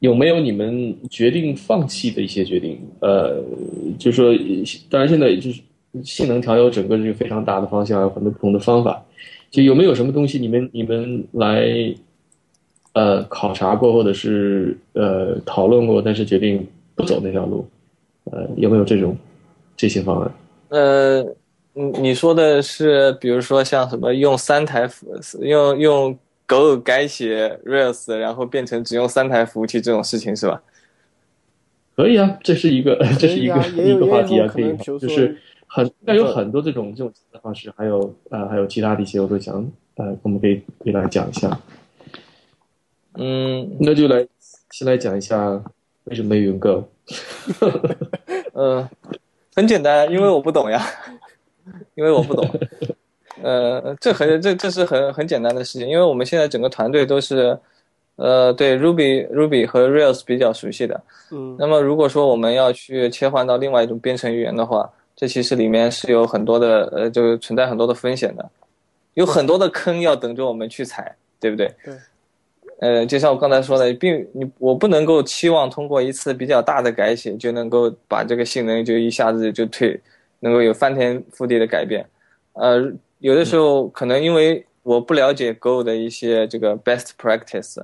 有没有你们决定放弃的一些决定？呃，就是说，当然现在就是性能调优整个是一个非常大的方向，有很多不同的方法。就有没有什么东西你们你们来，呃，考察过或者是呃讨论过，但是决定不走那条路，呃，有没有这种这些方案？呃，你你说的是，比如说像什么用三台服用用 Go 改写 Rails，然后变成只用三台服务器这种事情是吧？可以啊，这是一个 这是一个一个话题啊，可以就是。很那有很多这种这种方式，还有呃还有其他的一些，我都想呃，我们可以可以来讲一下。嗯，那就来先来讲一下为什么没用 Go。呃，很简单，因为我不懂呀，因为我不懂。呃，这很这这是很很简单的事情，因为我们现在整个团队都是呃对 Ruby Ruby 和 Rails 比较熟悉的。嗯。那么如果说我们要去切换到另外一种编程语言的话，这其实里面是有很多的，呃，就是存在很多的风险的，有很多的坑要等着我们去踩，对不对？对。呃，就像我刚才说的，并你我不能够期望通过一次比较大的改写就能够把这个性能就一下子就退，能够有翻天覆地的改变。呃，有的时候可能因为我不了解 Go 的一些这个 best practice，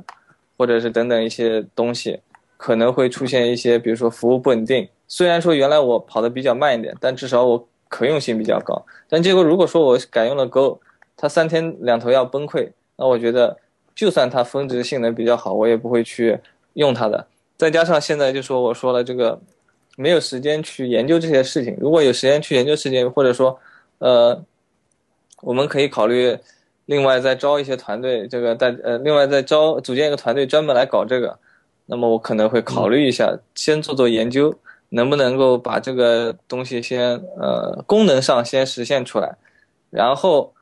或者是等等一些东西，可能会出现一些，比如说服务不稳定。虽然说原来我跑的比较慢一点，但至少我可用性比较高。但结果如果说我改用了 Go，它三天两头要崩溃，那我觉得就算它峰值性能比较好，我也不会去用它的。再加上现在就说我说了这个没有时间去研究这些事情，如果有时间去研究事情，或者说呃，我们可以考虑另外再招一些团队，这个带呃另外再招组建一个团队专门来搞这个，那么我可能会考虑一下，先做做研究。能不能够把这个东西先呃功能上先实现出来，然后，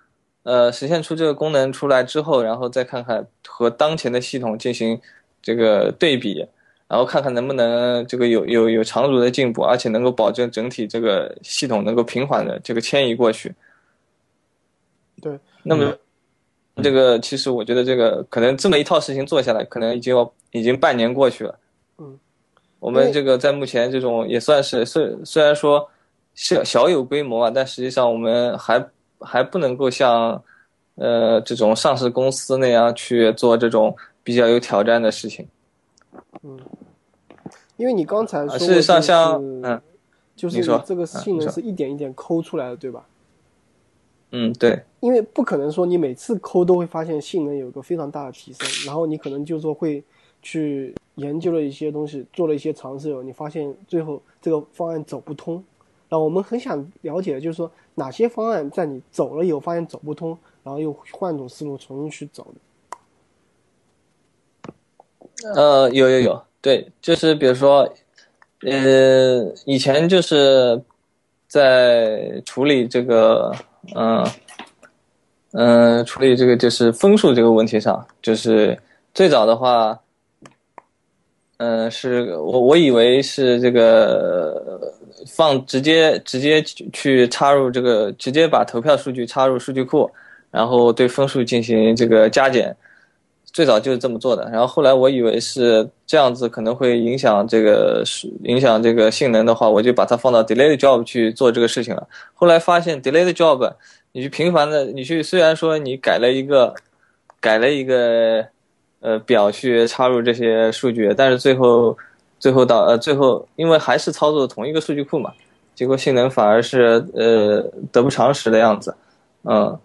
呃实现出这个功能出来之后，然后再看看和当前的系统进行这个对比，然后看看能不能这个有有有长足的进步，而且能够保证整体这个系统能够平缓的这个迁移过去。对，那么。这个其实我觉得，这个可能这么一套事情做下来，可能已经要已经半年过去了。嗯，我们这个在目前这种也算是虽虽然说小小有规模啊，但实际上我们还还不能够像呃这种上市公司那样去做这种比较有挑战的事情。嗯，因为你刚才说，事实上像嗯，就是这个性能是一点一点抠出来的，对吧？嗯，对，因为不可能说你每次抠都会发现性能有一个非常大的提升，然后你可能就说会去研究了一些东西，做了一些尝试后，你发现最后这个方案走不通。然后我们很想了解的就是说哪些方案在你走了以后发现走不通，然后又换种思路重新去走。呃，有有有，对，就是比如说，呃，以前就是在处理这个。嗯，嗯，处理这个就是分数这个问题上，就是最早的话，嗯，是我我以为是这个放直接直接去插入这个直接把投票数据插入数据库，然后对分数进行这个加减，最早就是这么做的。然后后来我以为是这样子可能会影响这个影响这个性能的话，我就把它放到 delayed job 去做这个事情了。后来发现 delayed job。你去频繁的，你去虽然说你改了一个，改了一个，呃表去插入这些数据，但是最后，最后到呃最后，因为还是操作同一个数据库嘛，结果性能反而是呃得不偿失的样子，嗯，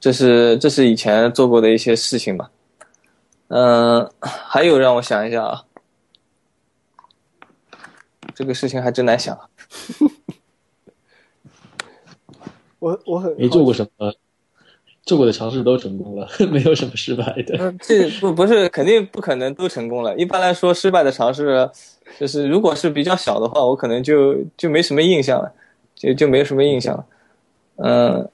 这是这是以前做过的一些事情吧，嗯，还有让我想一下啊，这个事情还真难想。我我很没做过什么，做过的尝试都成功了，没有什么失败的。这不不是肯定不可能都成功了。一般来说，失败的尝试就是如果是比较小的话，我可能就就没什么印象了，就就没什么印象了。嗯，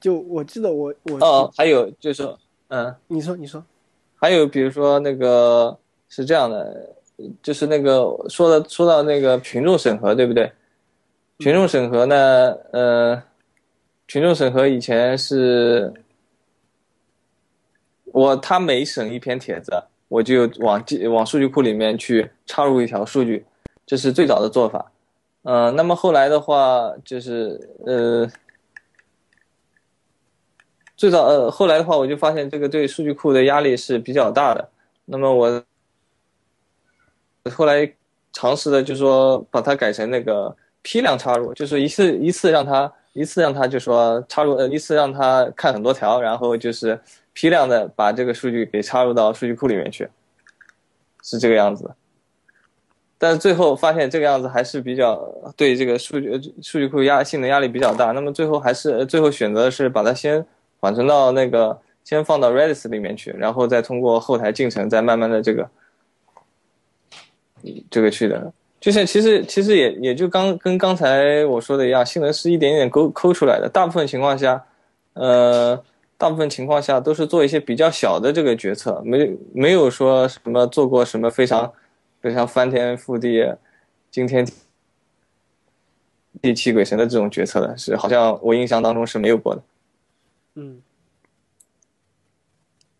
就我记得我我哦，还有就是，嗯，你说你说，还有比如说那个是这样的，就是那个说的说到那个群众审核，对不对？群众审核呢？呃，群众审核以前是，我他每审一篇帖子，我就往往数据库里面去插入一条数据，这是最早的做法。嗯，那么后来的话，就是呃，最早呃后来的话，我就发现这个对数据库的压力是比较大的。那么我后来尝试的就说把它改成那个。批量插入就是一次一次让它一次让他就说插入呃一次让他看很多条，然后就是批量的把这个数据给插入到数据库里面去，是这个样子。但最后发现这个样子还是比较对这个数据数据库压性能压力比较大。那么最后还是最后选择是把它先缓存到那个先放到 Redis 里面去，然后再通过后台进程再慢慢的这个这个去的。就像其实其实也也就刚跟刚才我说的一样，性能是一点点抠抠出来的。大部分情况下，呃，大部分情况下都是做一些比较小的这个决策，没没有说什么做过什么非常非常翻天覆地、惊天地泣鬼神的这种决策的，是好像我印象当中是没有过的。嗯，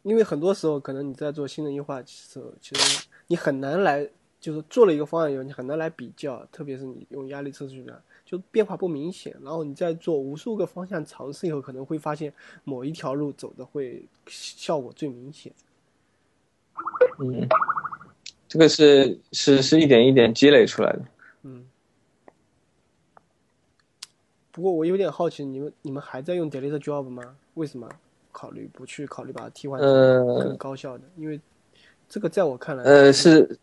因为很多时候可能你在做性能优化的时候，其实你很难来。就是做了一个方案以后，你很难来比较，特别是你用压力测试去量，就变化不明显。然后你在做无数个方向尝试以后，可能会发现某一条路走的会效果最明显。嗯，这个是是是一点一点积累出来的。嗯。不过我有点好奇，你们你们还在用 delete job 吗？为什么考虑不去考虑把它替换成更高效的？因为这个在我看来，呃是。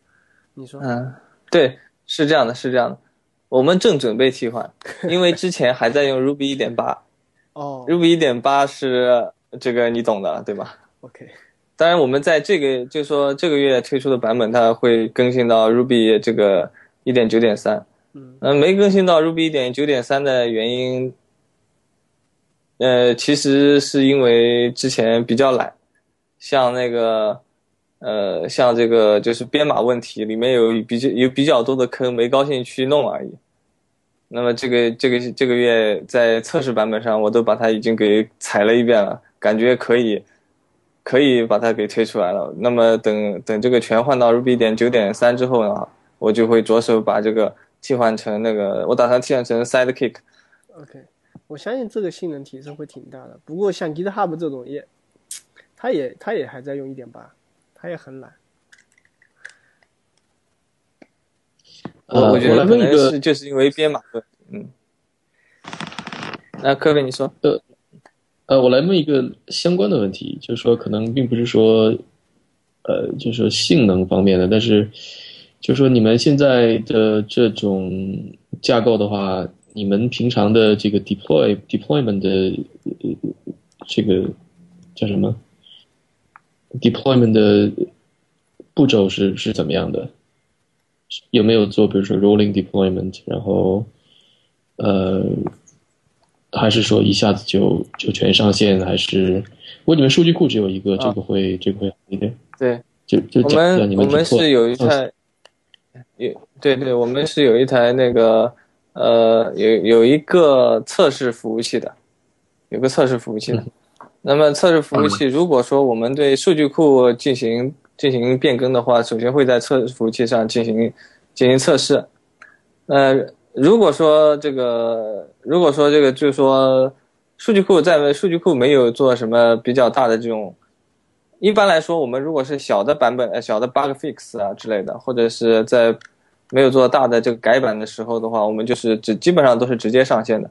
你说，嗯，对，是这样的，是这样的，我们正准备替换，因为之前还在用 Ruby 一点八，哦，Ruby 一点八是这个你懂的，对吧？OK，当然我们在这个就说这个月推出的版本，它会更新到 Ruby 这个一点九点三，嗯，没更新到 Ruby 一点九点三的原因，呃，其实是因为之前比较懒，像那个，呃，像这个就是编码问题里面有比较有比较多的坑，没高兴去弄而已。那么这个这个这个月在测试版本上，我都把它已经给踩了一遍了，感觉可以，可以把它给推出来了。那么等等这个全换到 Ruby 点九点三之后呢，我就会着手把这个替换成那个，我打算替换成 Sidekick。OK，我相信这个性能提升会挺大的。不过像 GitHub 这种也，它也它也还在用一点八，它也很懒。我呃，我我觉得可来问一个能是就是因为编码的，嗯。那科贝你说，呃，我来问一个相关的问题，就是说，可能并不是说，呃，就是说性能方面的，但是，就是说你们现在的这种架构的话，你们平常的这个 deploy deployment 的、呃、这个叫什么 deployment 的步骤是是怎么样的？有没有做，比如说 rolling deployment，然后，呃。还是说一下子就就全上线？还是如果你们数据库只有一个，这个会这个会好一点？对，就就我们我们是有一台，有对对，我们是有一台那个呃有有一个测试服务器的，有个测试服务器的。那么测试服务器，如果说我们对数据库进行进行变更的话，首先会在测试服务器上进行进行测试。呃，如果说这个，如果说这个，就是说数据库在数据库没有做什么比较大的这种。一般来说，我们如果是小的版本、呃小的 bug fix 啊之类的，或者是在没有做大的这个改版的时候的话，我们就是只基本上都是直接上线的，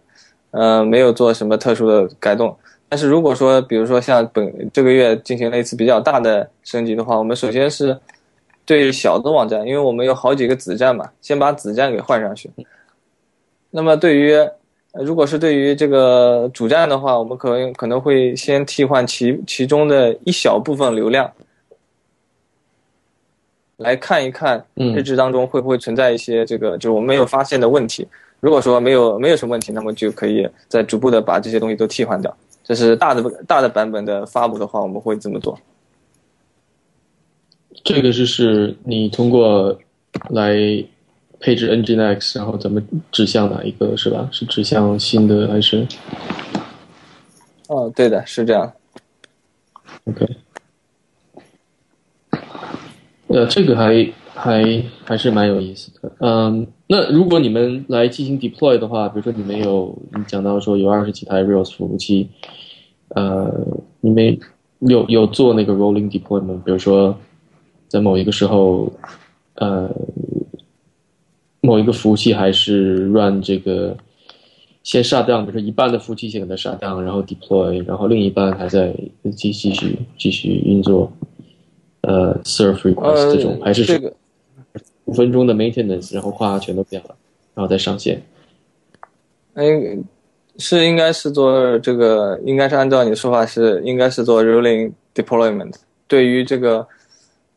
呃，没有做什么特殊的改动。但是如果说，比如说像本这个月进行了一次比较大的升级的话，我们首先是对小的网站，因为我们有好几个子站嘛，先把子站给换上去。那么对于呃如果是对于这个主站的话，我们可能可能会先替换其其中的一小部分流量，来看一看嗯日志当中会不会存在一些这个就是我们没有发现的问题。如果说没有没有什么问题，那么就可以再逐步的把这些东西都替换掉。这是大的大的版本的发布的话，我们会这么做。这个就是你通过来配置 Nginx，然后咱们指向哪一个是吧？是指向新的还是哦，对的，是这样。OK？呃，这个还还还是蛮有意思的。嗯，那如果你们来进行 deploy 的话，比如说你们有你讲到说有二十几台 Rails 服务器，呃，你们有有做那个 rolling deployment，比如说在某一个时候，呃，某一个服务器还是 run 这个先 shut down，比如说一半的服务器先给它 shut down，然后 deploy，然后另一半还在继继续继续运作，呃，serve request 呃，这种，还是这个五分钟的 maintenance，然后夸全都变了，然后再上线。哎，是应该是做这个，应该是按照你的说法是应该是做 rolling deployment。对于这个，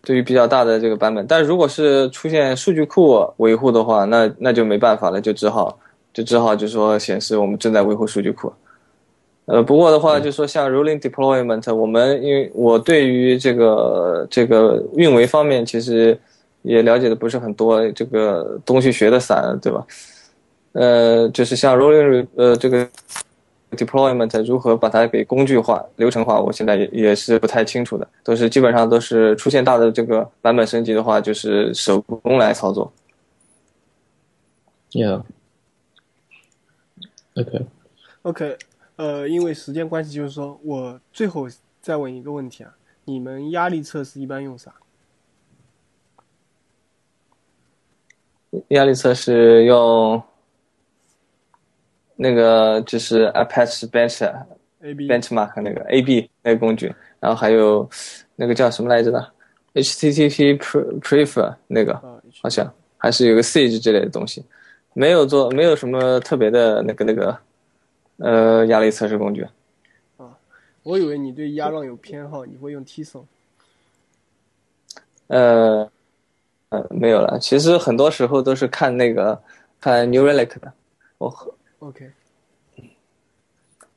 对于比较大的这个版本，但如果是出现数据库维护的话，那那就没办法了，就只好就只好就说显示我们正在维护数据库。呃，不过的话，就说像 rolling deployment，我们因为我对于这个这个运维方面其实也了解的不是很多，这个东西学的散，对吧？呃，就是像 rolling 呃这个 deployment 如何把它给工具化、流程化，我现在也也是不太清楚的，都是基本上都是出现大的这个版本升级的话，就是手工来操作。Yeah. OK. OK，呃，因为时间关系，就是说我最后再问一个问题啊，你们压力测试一般用啥压力测试用那个就是 Apache Bench？A B Benchmark 那个 AB 那个工具，然后还有那个叫什么来着的 HTTP Pre- Prefer 那个，啊，好像还是有个 Sage 之类的东西，没有做没有什么特别的那个那个呃压力测试工具。我以为你对压浪有偏好，你会用 Tson。呃呃没有了，其实很多时候都是看那个看 New Relic 的，我 OK，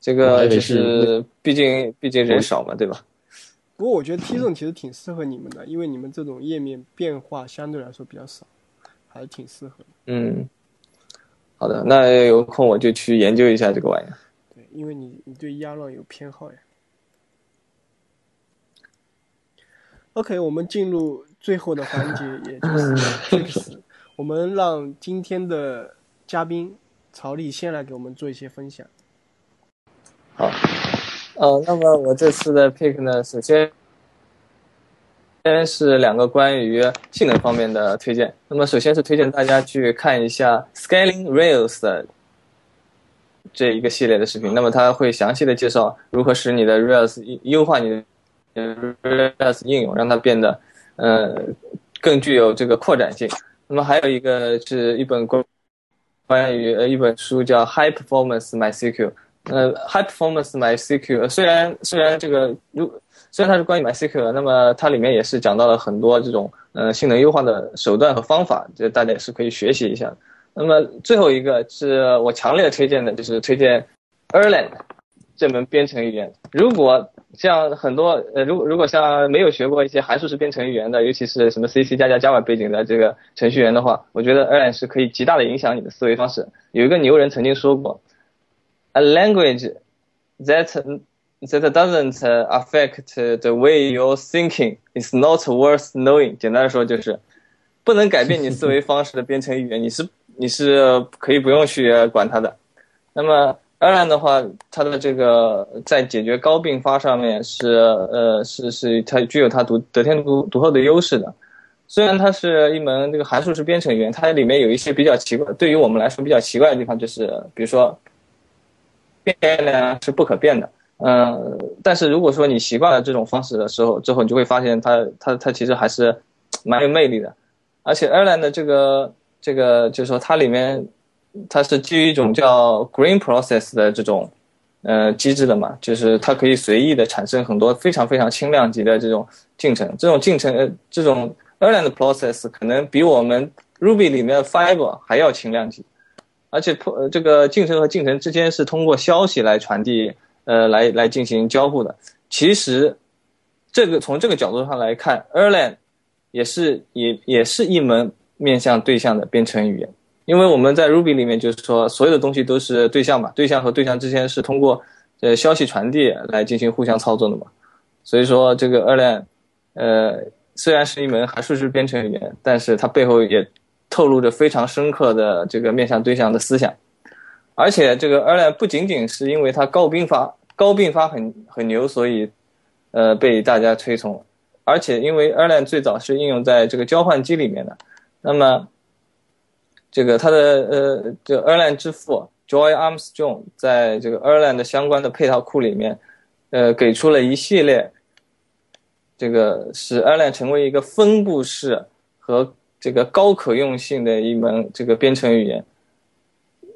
这个就是毕竟毕竟人少嘛，对吧？不过我觉得 T 种其实挺适合你们的，因为你们这种页面变化相对来说比较少，还是挺适合的。嗯，好的，那有空我就去研究一下这个玩意儿。对，因为你你对压乱有偏好呀。OK，我们进入最后的环节，也就是 Picks。我们让今天的嘉宾曹丽先来给我们做一些分享。好，呃，那么我这次的 pick 呢，首先先是两个关于性能方面的推荐。那么首先是推荐大家去看一下 Scaling Rails 的这一个系列的视频。那么它会详细的介绍如何使你的 Rails 优化你的 Rails 应用，让它变得呃更具有这个扩展性。那么还有一个是一本关关于呃一本书叫 High Performance MySQL。呃，High Performance MySQL 虽然虽然这个如虽然它是关于 MySQL，那么它里面也是讲到了很多这种呃性能优化的手段和方法，就大家也是可以学习一下。那么最后一个是我强烈推荐的，就是推荐 Erlang 这门编程语言。如果像很多呃，如果如果像没有学过一些函数式编程语言的，尤其是什么 C、C 加加、Java 背景的这个程序员的话，我觉得 Erlang 是可以极大的影响你的思维方式。有一个牛人曾经说过，A language that that doesn't affect the way you're thinking is not worth knowing。简单的说就是，不能改变你思维方式的编程语言，你是你是可以不用去管它的。那么。当然的话，它的这个在解决高并发上面是呃是是它具有它独得天独独厚的优势的。虽然它是一门这个函数式编程语言，它里面有一些比较奇怪，对于我们来说比较奇怪的地方就是，比如说变量是不可变的。嗯，但是如果说你习惯了这种方式的时候，之后你就会发现它它它其实还是蛮有魅力的。而且 Erlang 的这个这个就是说它里面。它是基于一种叫 Green Process 的这种呃机制的嘛，就是它可以随意的产生很多非常非常轻量级的这种进程。这种进程呃，这种 Erlang Process 可能比我们 Ruby 里面的 Fiber 还要轻量级，而且破这个进程和进程之间是通过消息来传递呃来来进行交互的。其实这个从这个角度上来看，Erlang 也是也也是一门面向对象的编程语言。因为我们在 Ruby 里面就是说，所有的东西都是对象嘛，对象和对象之间是通过呃消息传递来进行互相操作的嘛。所以说这个 Erlang，呃，虽然是一门函数式编程语言，但是它背后也透露着非常深刻的这个面向对象的思想。而且这个 Erlang 不仅仅是因为它高并发高并发很很牛，所以呃被大家推崇，而且因为 Erlang 最早是应用在这个交换机里面的，那么。这个他的呃，这 Erlang 之父 Joy Armstrong 在这个 Erlang 的相关的配套库里面，呃，给出了一系列，这个使 Erlang 成为一个分布式和这个高可用性的一门这个编程语言。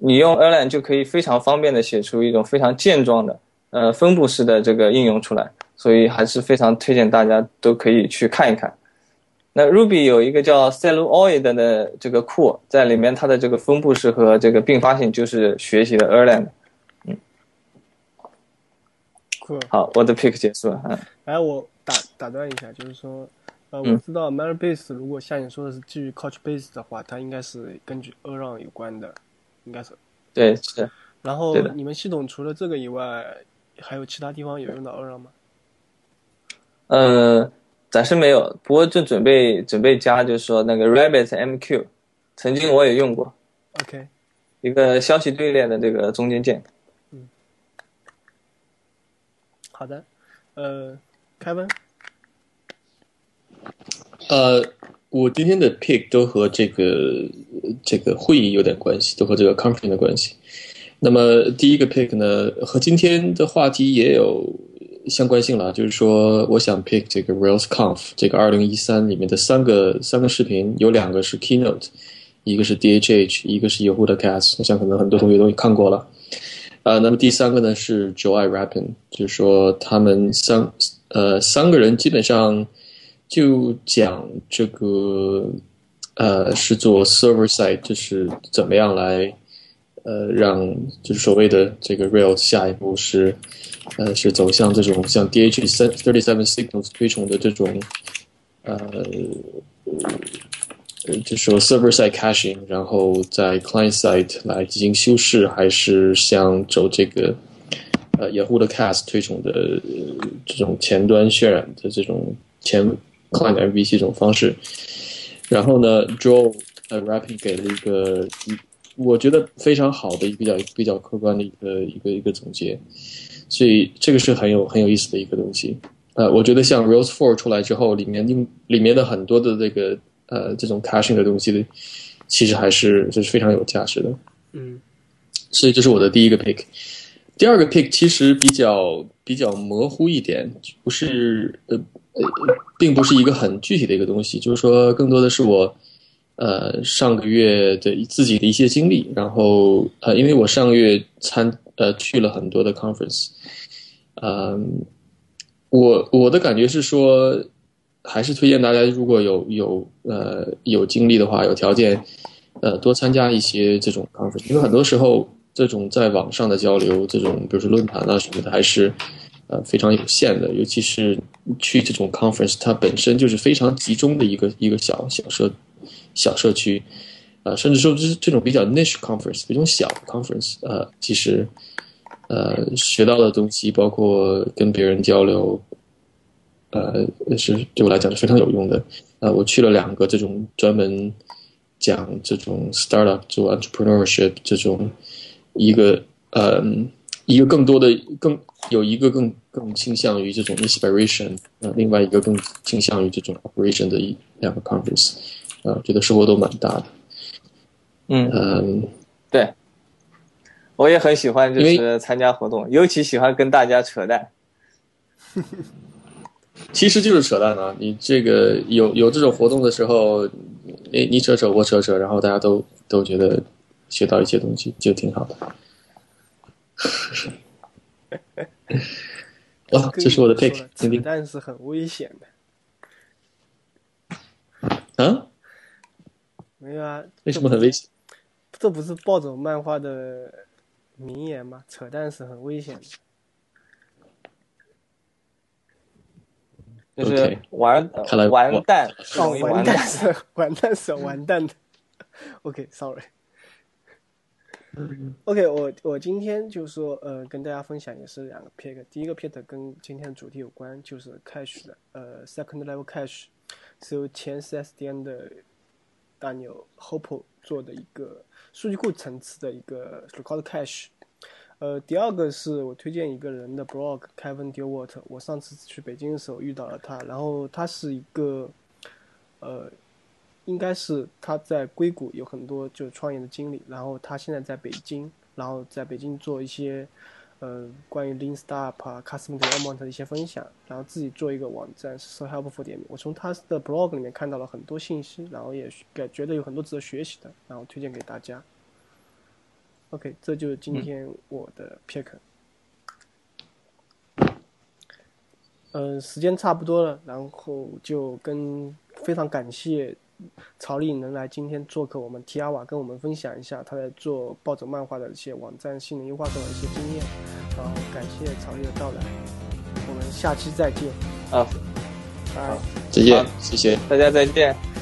你用 Erlang 就可以非常方便的写出一种非常健壮的呃分布式的这个应用出来，所以还是非常推荐大家都可以去看一看。那 Ruby 有一个叫 Celluloid 的这个库，在里面它的这个分布式和这个并发性就是学习的 Erlang。嗯，好，我的 pick 结束了。嗯，哎，我打打断一下，就是说，呃，我知道 Marybase 如果像你说的是基于 Couchbase 的话，它应该是根据 Erlang 有关的，应该是。对，是。然后你们系统除了这个以外，还有其他地方有用到 Erlang 吗？呃。暂时没有，不过正准备准备加，就是说那个 RabbitMQ，曾经我也用过。OK，一个消息队列的这个中间件。嗯，好的，呃，开文。呃，我今天的 pick 都和这个这个会议有点关系，都和这个 conference 的关系。那么第一个 pick 呢，和今天的话题也有。相关性了，就是说，我想 pick 这个 RailsConf 这个二零一三里面的三个三个视频，有两个是 Keynote，一个是 DHH，一个是 YahudaCast。我想可能很多同学都看过了。呃，那么第三个呢是 Joy Rappin，就是说他们三呃三个人基本上就讲这个呃是做 server side，就是怎么样来。呃，让就是所谓的这个 Rails 下一步是呃是走向这种像 DH 三 thirty seven signals 推崇的这种呃就说 server side caching，然后在 client side 来进行修饰，还是像走这个呃雅虎的 Cast 推崇的、这种前端渲染的这种前 client MVC 这种方式。然后呢，Joe 呃 Rapping 给了一个一我觉得非常好的一个比较比较客观的一个一个一个总结，所以这个是很有很有意思的一个东西。呃，我觉得像 Rails Four 出来之后，里面用里面的很多的这个呃这种 caching 的东西的，其实还是就是非常有价值的。嗯所以这是我的第一个 pick。第二个 pick 其实比较比较模糊一点，不是呃呃，并不是一个很具体的一个东西，就是说更多的是我呃上个月的自己的一些经历，然后呃，因为我上个月参呃去了很多的 conference，嗯、我我的感觉是说，还是推荐大家如果有有呃有精力的话，有条件，呃，多参加一些这种 conference，因为很多时候这种在网上的交流，这种比如说论坛啊什么的，还是呃非常有限的，尤其是去这种 conference，它本身就是非常集中的一个一个小小社小社区，呃，甚至说这这种比较 niche conference，这种小 conference，呃，其实呃学到的东西，包括跟别人交流，呃，是对我来讲是非常有用的。呃，我去了两个这种专门讲这种 startup 做 entrepreneurship 这种一个呃一个更多的更有一个更更倾向于这种 inspiration，呃，另外一个更倾向于这种 operation 的一两个 conference，呃，觉得收获都蛮大的。嗯，我也很喜欢，就是参加活动，尤其喜欢跟大家扯淡。其实就是扯淡啊！你这个有有这种活动的时候，你你扯扯我扯扯，然后大家都都觉得学到一些东西，就挺好的。哇，这是我的 pick，说了听听扯淡是很危险的。啊？没有啊，为什么很危险？这不是暴走漫画的名言嘛？扯淡是很危险的。就是完看来完蛋，哦，完完蛋。是完 蛋是完蛋的。OK，sorry、OK，我我今天就说呃，跟大家分享也是两个 pick。第一个 pick 跟今天的主题有关，就是 cache 的呃 second level cache 是由前 CSDN 的大牛 Hopo 做的一个数据库层次的一个 record cache。呃，第二个是我推荐一个人的 blog Kevin Dewart，我上次去北京的时候遇到了他，然后他是一个呃，应该是他在硅谷有很多就是创业的经历，然后他现在在北京，然后在北京做一些呃关于 Lean Startup 啊、Custom Development 的一些分享，然后自己做一个网站是 So Helpful 点我从他的 blog 里面看到了很多信息，然后也感觉得有很多值得学习的，然后推荐给大家。OK，这就是今天我的 pick。嗯、时间差不多了，然后就跟非常感谢曹丽能来今天做客我们 T R 瓦，跟我们分享一下他在做暴走漫画的一些网站性能优化中的一些经验。然后感谢曹丽的到来，我们下期再见，啊，拜。再见，谢谢。大家再见。